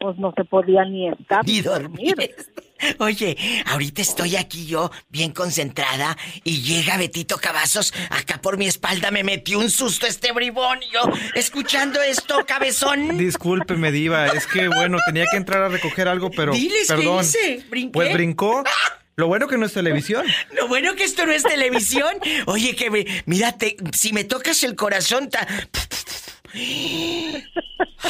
Pues no se podía ni estar.
Ni dormir. [LAUGHS] Oye, ahorita estoy aquí yo, bien concentrada, y llega Betito Cavazos, acá por mi espalda me metió un susto este bribón, y yo, escuchando esto, [LAUGHS] cabezón.
Discúlpeme, diva, es que, bueno, tenía que entrar a recoger algo, pero,
Diles,
perdón.
¿qué hice? ¿Brinqué?
Pues brincó. [LAUGHS] Lo bueno que no es televisión. [LAUGHS]
Lo bueno que esto no es televisión. Oye, que me, mírate, si me tocas el corazón, ta...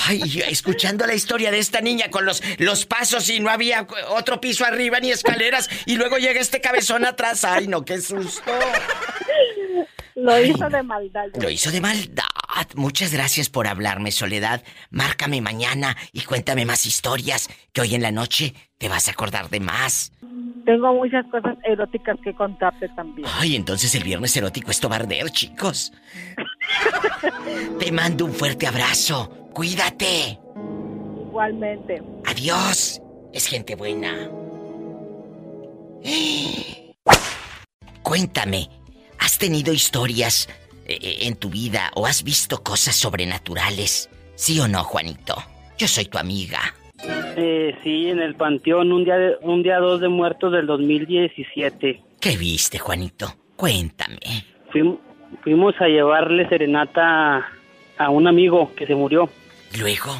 Ay, escuchando la historia de esta niña con los, los pasos y no había otro piso arriba ni escaleras y luego llega este cabezón atrás. Ay, no, qué susto.
Lo hizo de maldad.
Lo hizo de maldad. Muchas gracias por hablarme, Soledad. Márcame mañana y cuéntame más historias, que hoy en la noche te vas a acordar de más.
Tengo muchas cosas eróticas que contarte también.
Ay, entonces el viernes erótico a arder, chicos. te mando un fuerte abrazo. Cuídate.
Igualmente.
Adiós. Es gente buena. Cuéntame, ¿has tenido historias eh, eh, en tu vida o has visto cosas sobrenaturales? ¿Sí o no, Juanito? Yo soy tu amiga.
Eh, sí, en el panteón, un día, de, un día 2 de muertos del 2017.
¿Qué viste, Juanito? Cuéntame.
fuimos a llevarle serenata a un amigo que se murió.
¿Luego?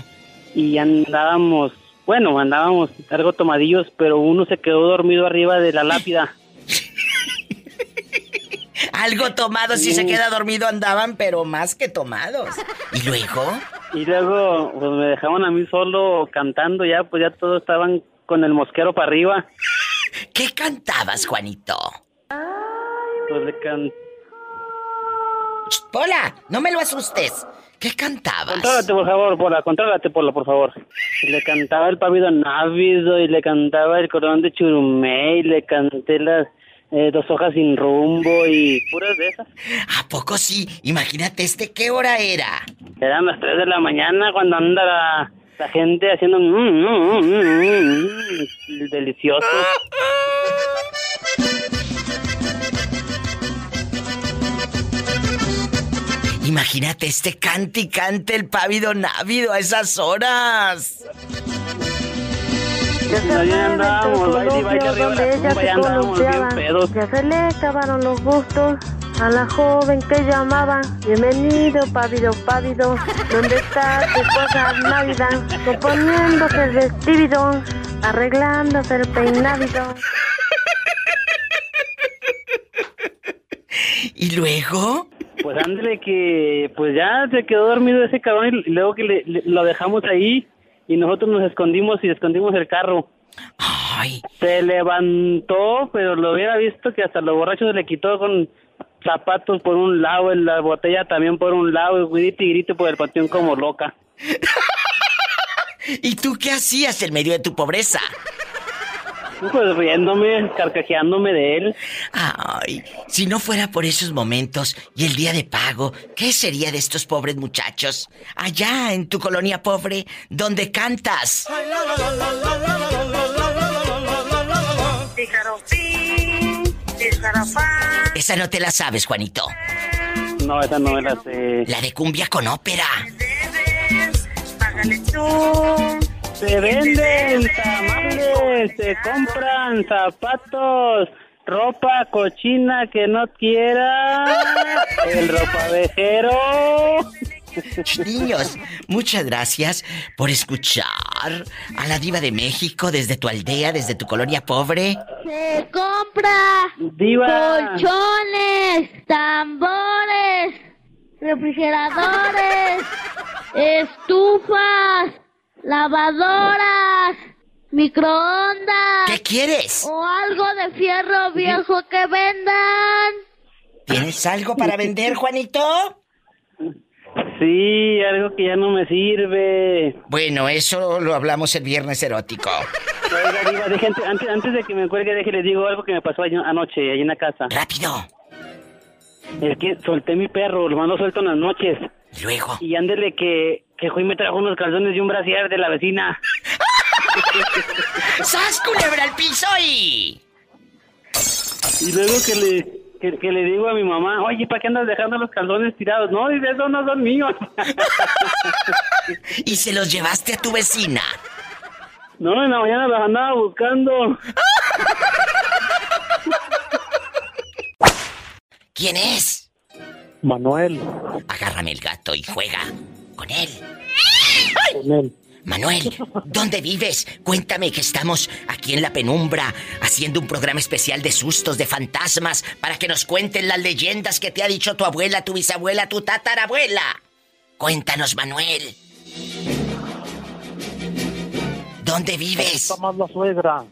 Y andábamos, bueno, andábamos algo tomadillos, pero uno se quedó dormido arriba de la lápida.
Algo tomado, si se queda dormido andaban, pero más que tomados. ¿Y luego?
Y luego, pues me dejaban a mí solo cantando, ya, pues ya todos estaban con el mosquero para arriba.
¿Qué cantabas, Juanito?
Pues le can...
Pola, no me lo asustes. ¿Qué cantabas?
Contrólate, por favor, Pola, contrólate, Pola, por favor. le cantaba el pavido návido, y le cantaba el cordón de churumé, y le canté las eh, dos hojas sin rumbo y puras de esas.
¿A poco sí? Imagínate este, ¿qué hora era?
Eran las 3 de la mañana cuando anda la, gente haciendo mm, mm, mm, delicioso.
Imagínate este cante y cante el pávido návido a esas horas.
Ya se donde ella se columpiaba. Ya se le acabaron los gustos a la joven que llamaban. Bienvenido, pávido, pávido. ¿Dónde está tu esposa Navidad? Componiéndose el vestido, arreglándose el peinado.
¿Y luego?
Pues ándale que pues ya se quedó dormido ese cabrón y luego que le, lo dejamos ahí y nosotros nos escondimos y escondimos el carro.
Ay.
Se levantó, pero lo hubiera visto que hasta los borrachos se le quitó con zapatos por un lado, en la botella también por un lado, y grite y grite por el panteón como loca. [LAUGHS]
¿Y tú qué hacías en medio de tu pobreza?
Pues riéndome, carcajeándome de él.
Ay, si no fuera por esos momentos y el día de pago, ¿qué sería de estos pobres muchachos? Allá en tu colonia pobre, donde cantas. Esa no te la sabes, Juanito.
No, esa no me la sé.
La de cumbia con ópera.
Se venden tamales, se compran zapatos, ropa cochina que no quiera, el ropavejero.
Niños, muchas gracias por escuchar a la diva de México desde tu aldea, desde tu colonia pobre.
Se compra colchones, tambores, refrigeradores, [LAUGHS] estufas, lavadoras, microondas.
¿Qué quieres?
O algo de fierro viejo que vendan.
¿Tienes algo para vender, Juanito?
Sí, algo que ya no me sirve.
Bueno, eso lo hablamos el viernes erótico.
antes, antes, de que me cuelgue, déjele digo algo que me pasó anoche, ahí en la casa.
¡Rápido!
Es que solté mi perro, lo mando suelto en las noches.
Luego.
Y ándele que, que hoy me trajo unos calzones y un brasier de la vecina. [LAUGHS]
¡Sas, culebra al piso y...
Y luego que le, que, le digo a mi mamá, oye, ¿para qué andas dejando los calzones tirados? No, dice, esos no son míos. [LAUGHS]
¿Y se los llevaste a tu vecina?
No, en la mañana las andaba buscando. [LAUGHS]
¿Quién es?
Manuel.
Agárrame el gato y juega con él.
Con él.
Manuel, ¿dónde vives? Cuéntame que estamos aquí en la penumbra haciendo un programa especial de sustos, de fantasmas, para que nos cuenten las leyendas que te ha dicho tu abuela, tu bisabuela, tu tatarabuela. Cuéntanos, Manuel. ¿Dónde vives?
Asusta más la suegra.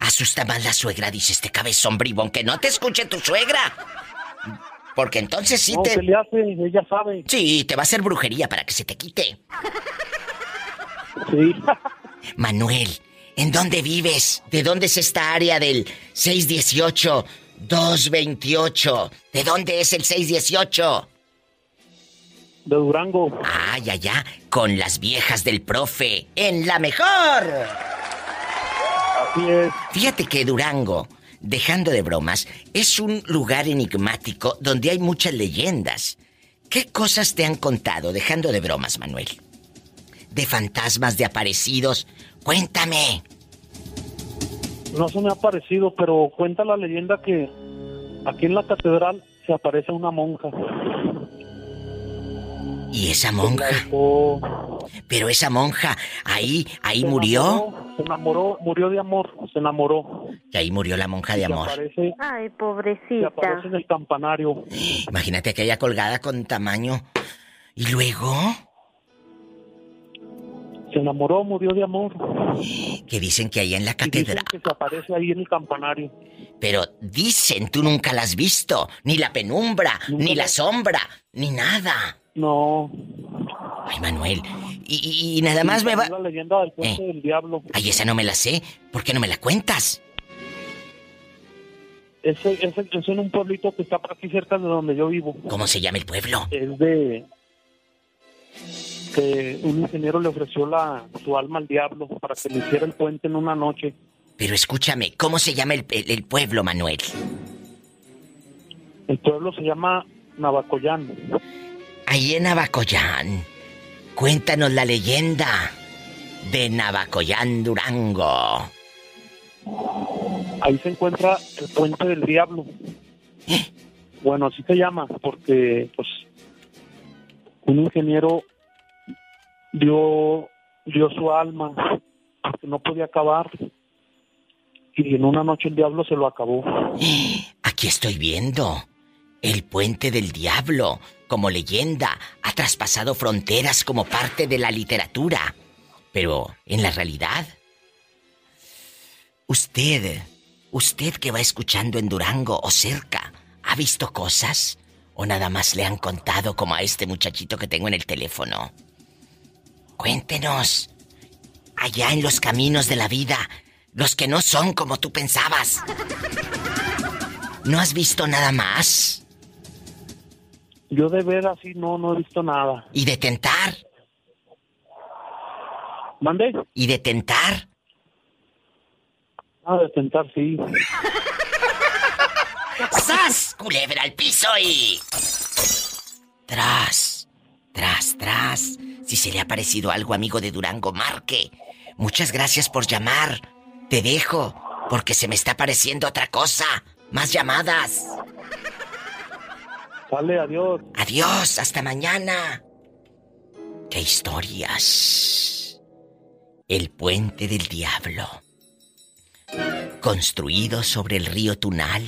Asusta más la suegra, dice este cabezón bribón, que no te escuche tu suegra. Porque entonces sí
No,
te...
se le hace, ella sabe.
Sí, te va a hacer brujería para que se te quite.
Sí. [LAUGHS]
Manuel, ¿en dónde vives? ¿De dónde es esta área del 618-228? ¿De dónde es el 618?
De Durango.
Ah, ya, ya, con las viejas del profe, en la mejor.
Así es.
Fíjate que Durango, dejando de bromas, es un lugar enigmático donde hay muchas leyendas. ¿Qué cosas te han contado, dejando de bromas, Manuel? De fantasmas, de aparecidos. Cuéntame.
No se me ha parecido, pero cuenta la leyenda que aquí en la catedral se aparece una monja.
¿Y esa monja? Pero esa monja, ahí, ahí
Se
murió.
enamoró, Se enamoró, murió de amor, se enamoró.
Y ahí murió la monja de
Se
amor.
aparece,
Ay,
se
pobrecita.
aparece en el campanario.
Imagínate aquella colgada con tamaño. ¿Y luego?
Se enamoró, murió de amor.
Que dicen que allá en la catedral.
que se aparece ahí en el campanario.
Pero dicen, tú nunca la has visto. Ni la penumbra, ni la sombra, ni nada.
No.
Ay, Manuel. Y, y- y nada más me va.
La leyenda del puente
Eh.
del diablo.
Ay, esa no me la sé. ¿Por qué no me la cuentas?
Es, es, es en un pueblito que está por aquí cerca de donde yo vivo.
¿Cómo se llama el pueblo?
Es de que un ingeniero le ofreció la su alma al diablo para que le hiciera el puente en una noche.
Pero escúchame, ¿cómo se llama el, el- el pueblo, Manuel?
El pueblo se llama Navacoyán.
Ahí en Navacoyán. Cuéntanos la leyenda de Navacoyán, Durango.
Ahí se encuentra el puente del diablo. Bueno, así se llama porque pues un ingeniero dio dio su alma porque no podía acabar y en una noche el diablo se lo acabó. [GASPS]
Aquí estoy viendo. El puente del diablo, como leyenda, ha traspasado fronteras como parte de la literatura. Pero, en la realidad, usted, usted que va escuchando en Durango o cerca, ¿ha visto cosas? ¿O nada más le han contado como a este muchachito que tengo en el teléfono? Cuéntenos. Allá en los caminos de la vida, los que no son como tú pensabas. ¿No has visto nada más?
Yo de ver así no no he visto nada.
¿Y de tentar?
¿Mande?
¿Y de tentar?
Ah, de tentar, sí. [LAUGHS]
¡Sas! Culebra al piso y... Tras, tras, tras. Si se le ha parecido algo, amigo de Durango, marque. Muchas gracias por llamar. Te dejo, porque se me está pareciendo otra cosa. Más llamadas.
Adiós,
hasta mañana. ¿Qué historias? El puente del diablo. Construido sobre el río Tunal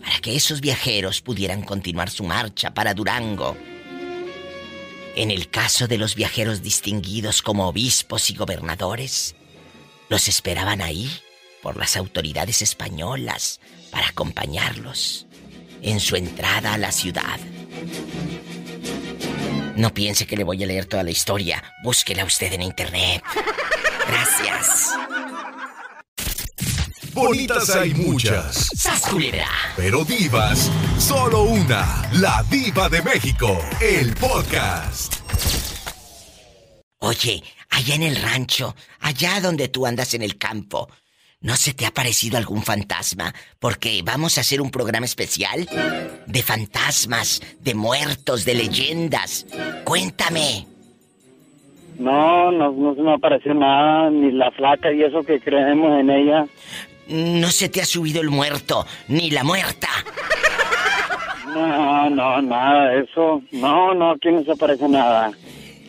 para que esos viajeros pudieran continuar su marcha para Durango. En el caso de los viajeros distinguidos como obispos y gobernadores, los esperaban ahí por las autoridades españolas para acompañarlos en su entrada a la ciudad. No piense que le voy a leer toda la historia. Búsquela usted en internet. Gracias.
Bonitas hay muchas.
¡Sas, culebra!
Pero divas, solo una. La diva de México. El podcast.
Oye, allá en el rancho, allá donde tú andas en el campo, ¿no se te ha parecido algún fantasma? Porque vamos a hacer un programa especial de fantasmas, de muertos, de leyendas. Cuéntame.
No, no, no se me apareció nada, ni la flaca y eso que creemos en ella.
No se te ha subido el muerto, ni la muerta.
No, no, nada de eso. No, no, aquí no se aparece nada.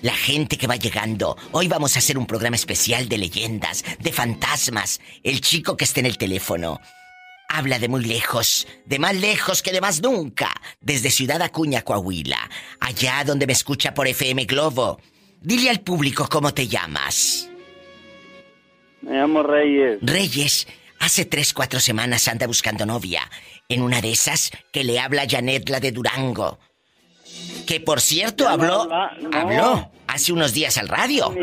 La gente que va llegando. Hoy vamos a hacer un programa especial de leyendas, de fantasmas. El chico que está en el teléfono. Habla de muy lejos, de más lejos que de más nunca, desde Ciudad Acuña, Coahuila, allá donde me escucha por FM Globo. Dile al público cómo te llamas.
Me llamo Reyes.
Reyes, hace tres, cuatro semanas anda buscando novia. En una de esas que le habla Janet, la de Durango. Que por cierto habló. Habló hace unos días al radio.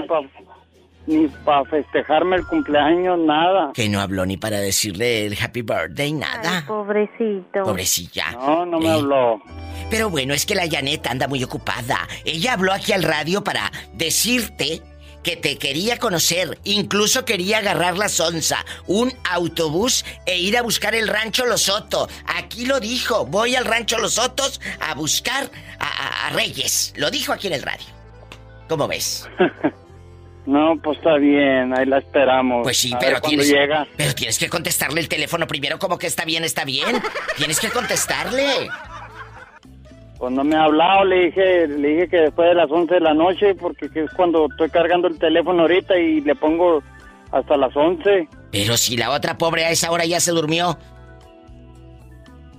Ni para festejarme el cumpleaños, nada.
Que no habló ni para decirle el happy birthday, nada.
pobrecito.
Pobrecilla.
No, no me
Eh,
habló.
Pero bueno, es que la Janet anda muy ocupada. Ella habló aquí al radio para decirte que te quería conocer. Incluso quería agarrar la sonza, un autobús e ir a buscar el rancho Los Soto. Aquí lo dijo. Voy al rancho Los Sotos a buscar a, a- a Reyes. Lo dijo aquí en el radio. ¿Cómo ves? [LAUGHS]
No, pues está bien, ahí la esperamos.
Pues sí,
A
pero tienes,
llega.
pero tienes que contestarle el teléfono primero como que está bien, está bien. [LAUGHS] Tienes que contestarle.
Pues no me ha hablado, le dije, le dije que después de las 11 de la noche, porque que es cuando estoy cargando el teléfono ahorita y le pongo hasta las 11.
Pero si la otra pobre a esa hora ya se durmió,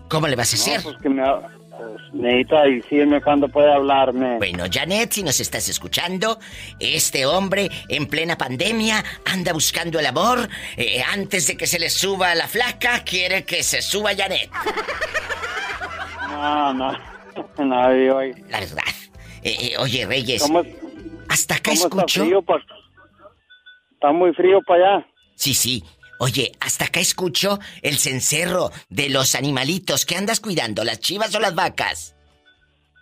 ¿cómo le vas a hacer?
No, pues que me, pues necesita decirme cuándo puede hablarme.
Bueno, Janet, si nos estás escuchando, este hombre en plena pandemia anda buscando el amor. eh, antes de que se le suba la flaca, quiere que se suba Janet.
No, no, [LAUGHS] no, yo-
La verdad. Eh, eh, oye, Reyes,
¿Cómo,
hasta acá
cómo
escucho.
pa- Está muy frío para allá.
Sí, sí. Oye, hasta acá escucho el cencerro de los animalitos. ¿Qué andas cuidando, las chivas o las vacas?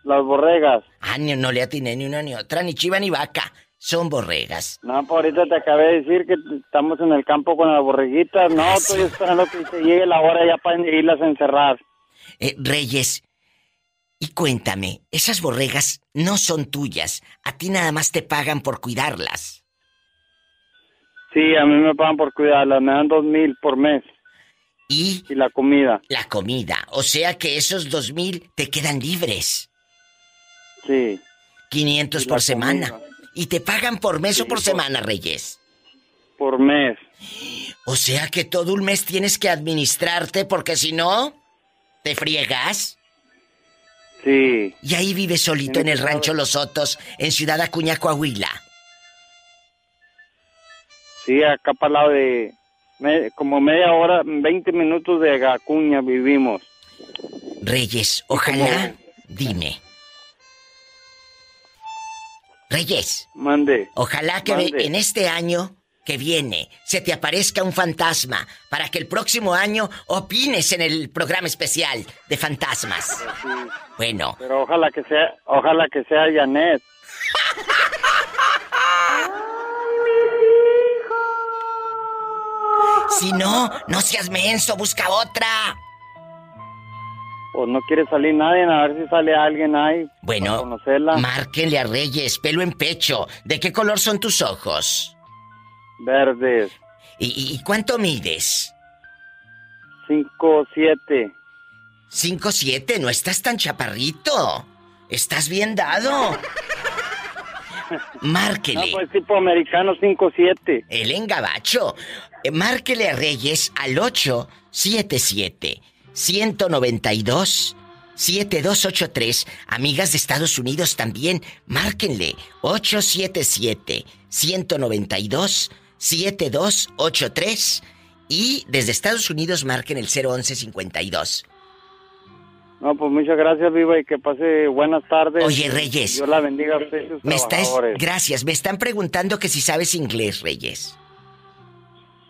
Las borregas.
Ah, ni- no le atiné ni una ni otra, ni chiva ni vaca. Son borregas.
No, pues ahorita te acabé de decir que estamos en el campo con las borreguitas. No, estoy esperando que se llegue la hora ya para irlas a encerrar.
Eh, Reyes, y cuéntame, esas borregas no son tuyas. A ti nada más te pagan por cuidarlas.
Sí, a mí me pagan por cuidarlas, me dan dos mil por mes.
¿Y?
Y la comida.
La comida. O sea que esos dos mil te quedan libres.
Sí.
500
Y la
por semana.
comida.
¿Y te pagan por mes o por semana, Reyes?
Por mes.
O sea que todo un mes tienes que administrarte porque si no, te friegas.
Sí.
Y ahí vives solito en el rancho Los Sotos, en Ciudad Acuña, Coahuila.
Sí, acá para lado de... como media hora, 20 minutos de Acuña vivimos.
Reyes, ojalá, dime. Reyes,
Mande.
ojalá que
Mande.
en este año que viene se te aparezca un fantasma para que el próximo año opines en el programa especial de fantasmas. Bueno,
Pero ojalá que sea, ojalá que sea Janet.
si no, no seas menso, busca otra.
Pues no quiere salir nadie, a ver si sale alguien ahí.
Bueno, márquenle a Reyes, pelo en pecho. ¿De qué color son tus ojos?
Verdes.
¿Y, y- cuánto mides?
Cinco, siete.
Cinco, siete, no estás tan chaparrito. Estás bien dado. [LAUGHS] Márquele.
No, pues tipo americano 5-7.
El engabacho. Eh, Márquele a Reyes al 877 192 7283. Amigas de Estados Unidos también, márquenle 877 192 7283 y desde Estados Unidos marquen el 011 52.
No, pues muchas gracias, Viva, y que pase buenas tardes.
Oye, Reyes.
Dios la bendiga a ustedes y sus
Me está
trabajadores.
gracias, me están preguntando que si sabes inglés, Reyes.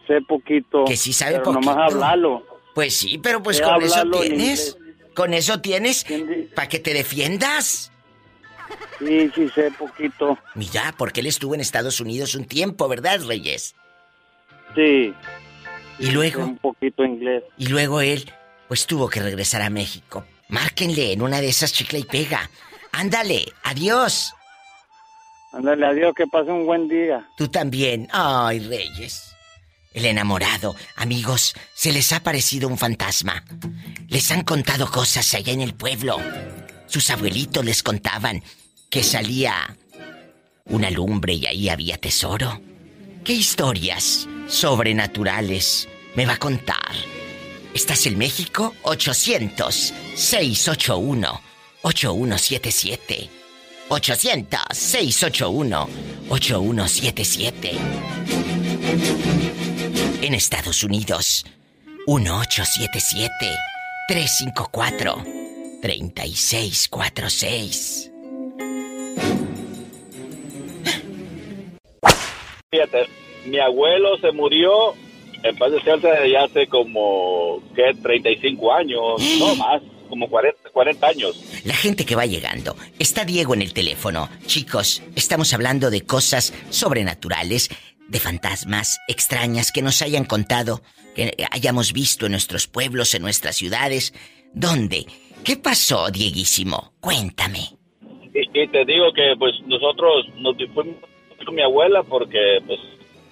Sé poquito.
Que sí sabe
pero
poquito.
nomás hablarlo.
Pues sí, pero pues con eso tienes. Con eso tienes para que te defiendas.
Sí, sí, sé poquito.
Mira, porque él estuvo en Estados Unidos un tiempo, ¿verdad, Reyes?
Sí.
Y luego,
Un poquito inglés.
y luego él, pues tuvo que regresar a México. Márquenle en una de esas chicle y pega. Ándale, adiós.
Ándale, adiós, que pase un buen día.
Tú también. Ay, Reyes. El enamorado. Amigos, se les ha parecido un fantasma. Les han contado cosas allá en el pueblo. Sus abuelitos les contaban que salía una lumbre y ahí había tesoro. ¿Qué historias sobrenaturales me va a contar? ¿Estás en México? 800-681-8177. 800-681-8177. En Estados Unidos, 1877-354-3646.
Fíjate, mi abuelo se murió en paz de ya hace como, ¿qué? 35 años, [GASPS] no más, como 40, 40 años.
La gente que va llegando. Está Diego en el teléfono. Chicos, estamos hablando de cosas sobrenaturales, de fantasmas extrañas que nos hayan contado, que hayamos visto en nuestros pueblos, en nuestras ciudades. ¿Dónde? ¿Qué pasó, Dieguísimo? Cuéntame.
Y, te digo que pues nosotros nos fuimos con mi abuela porque pues...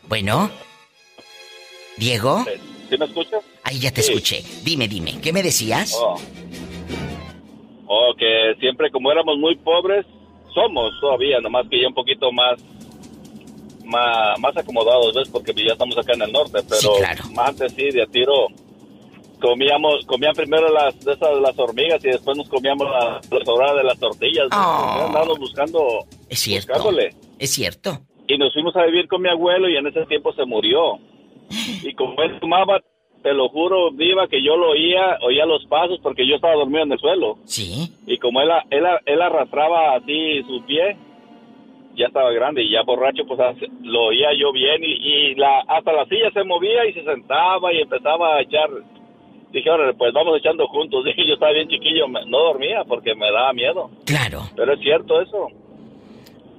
Bueno. Diego.
¿Sí me escuchas?
Ahí ya te escuché. Dime, dime, ¿qué me decías?
Oh. oh. que siempre como éramos muy pobres, somos todavía, nomás que ya un poquito más más, más acomodados, ¿ves? Porque ya estamos acá en el norte, pero más antes sí, de a tiro comíamos, comían primero las de esas las hormigas y después nos comíamos las la de las tortillas.
Oh.
Andábamos buscando.
Es cierto. Es cierto.
Y nos fuimos a vivir con mi abuelo y en ese tiempo se murió. [GASPS] Y como él fumaba, te lo juro, viva, que yo lo oía, oía los pasos porque yo estaba dormido en el suelo.
Sí.
Y como él, él, él arrastraba así su pie, ya estaba grande y ya borracho, pues lo oía yo bien y, la, hasta la silla se movía y se sentaba y empezaba a echar. Dije, ahora pues vamos echando juntos. [LAUGHS] Dije, yo estaba bien chiquillo, no dormía porque me daba miedo.
Claro.
Pero es cierto eso.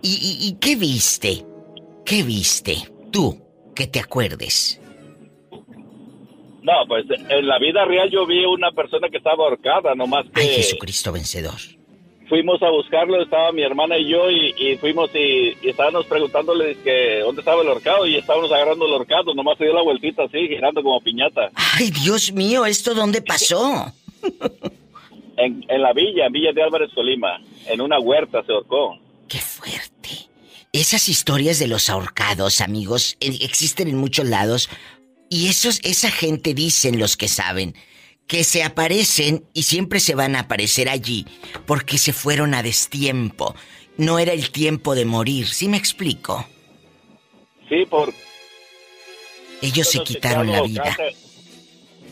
¿Y, y qué viste? ¿Qué viste tú que te acuerdes?
No, pues en la vida real yo vi una persona que estaba ahorcada, nomás que...
Ay, Jesucristo vencedor.
Fuimos a buscarlo, estaba mi hermana y yo, y, fuimos y, estábamos preguntándole que dónde estaba el horcado, y estábamos agarrando el horcado, nomás se dio la vueltita así, girando como piñata.
Ay, Dios mío, ¿esto dónde pasó?
en, en la villa, en Villa de Álvarez, Colima, en una huerta se ahorcó.
¡Qué fuerte! Esas historias de los ahorcados, amigos, eh, existen en muchos lados y esos, esa gente dicen los que saben que se aparecen y siempre se van a aparecer allí porque se fueron a destiempo. No era el tiempo de morir, ¿sí me explico?
Sí, por...
Ellos se quitaron la vida.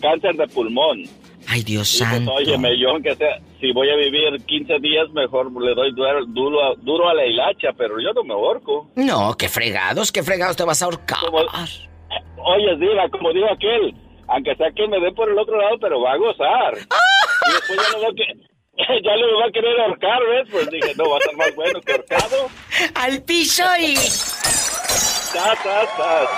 Cáncer, de pulmón.
Ay, Dios pues, santo.
Oye, yo que sea, si voy a vivir 15 días, mejor le doy duro, duro, a la hilacha, pero yo no me ahorco.
No, qué fregados, qué fregados te vas a ahorcar.
Oye, Diva, como dijo aquel, aunque sea que me dé por el otro lado, pero va a gozar. y después ya no va que... [LAUGHS] Ya le va a querer ahorcar, ¿ves? Pues dije, no, va a estar más bueno que ahorcado.
¡Al piso y...
¡Tas, tas, tas!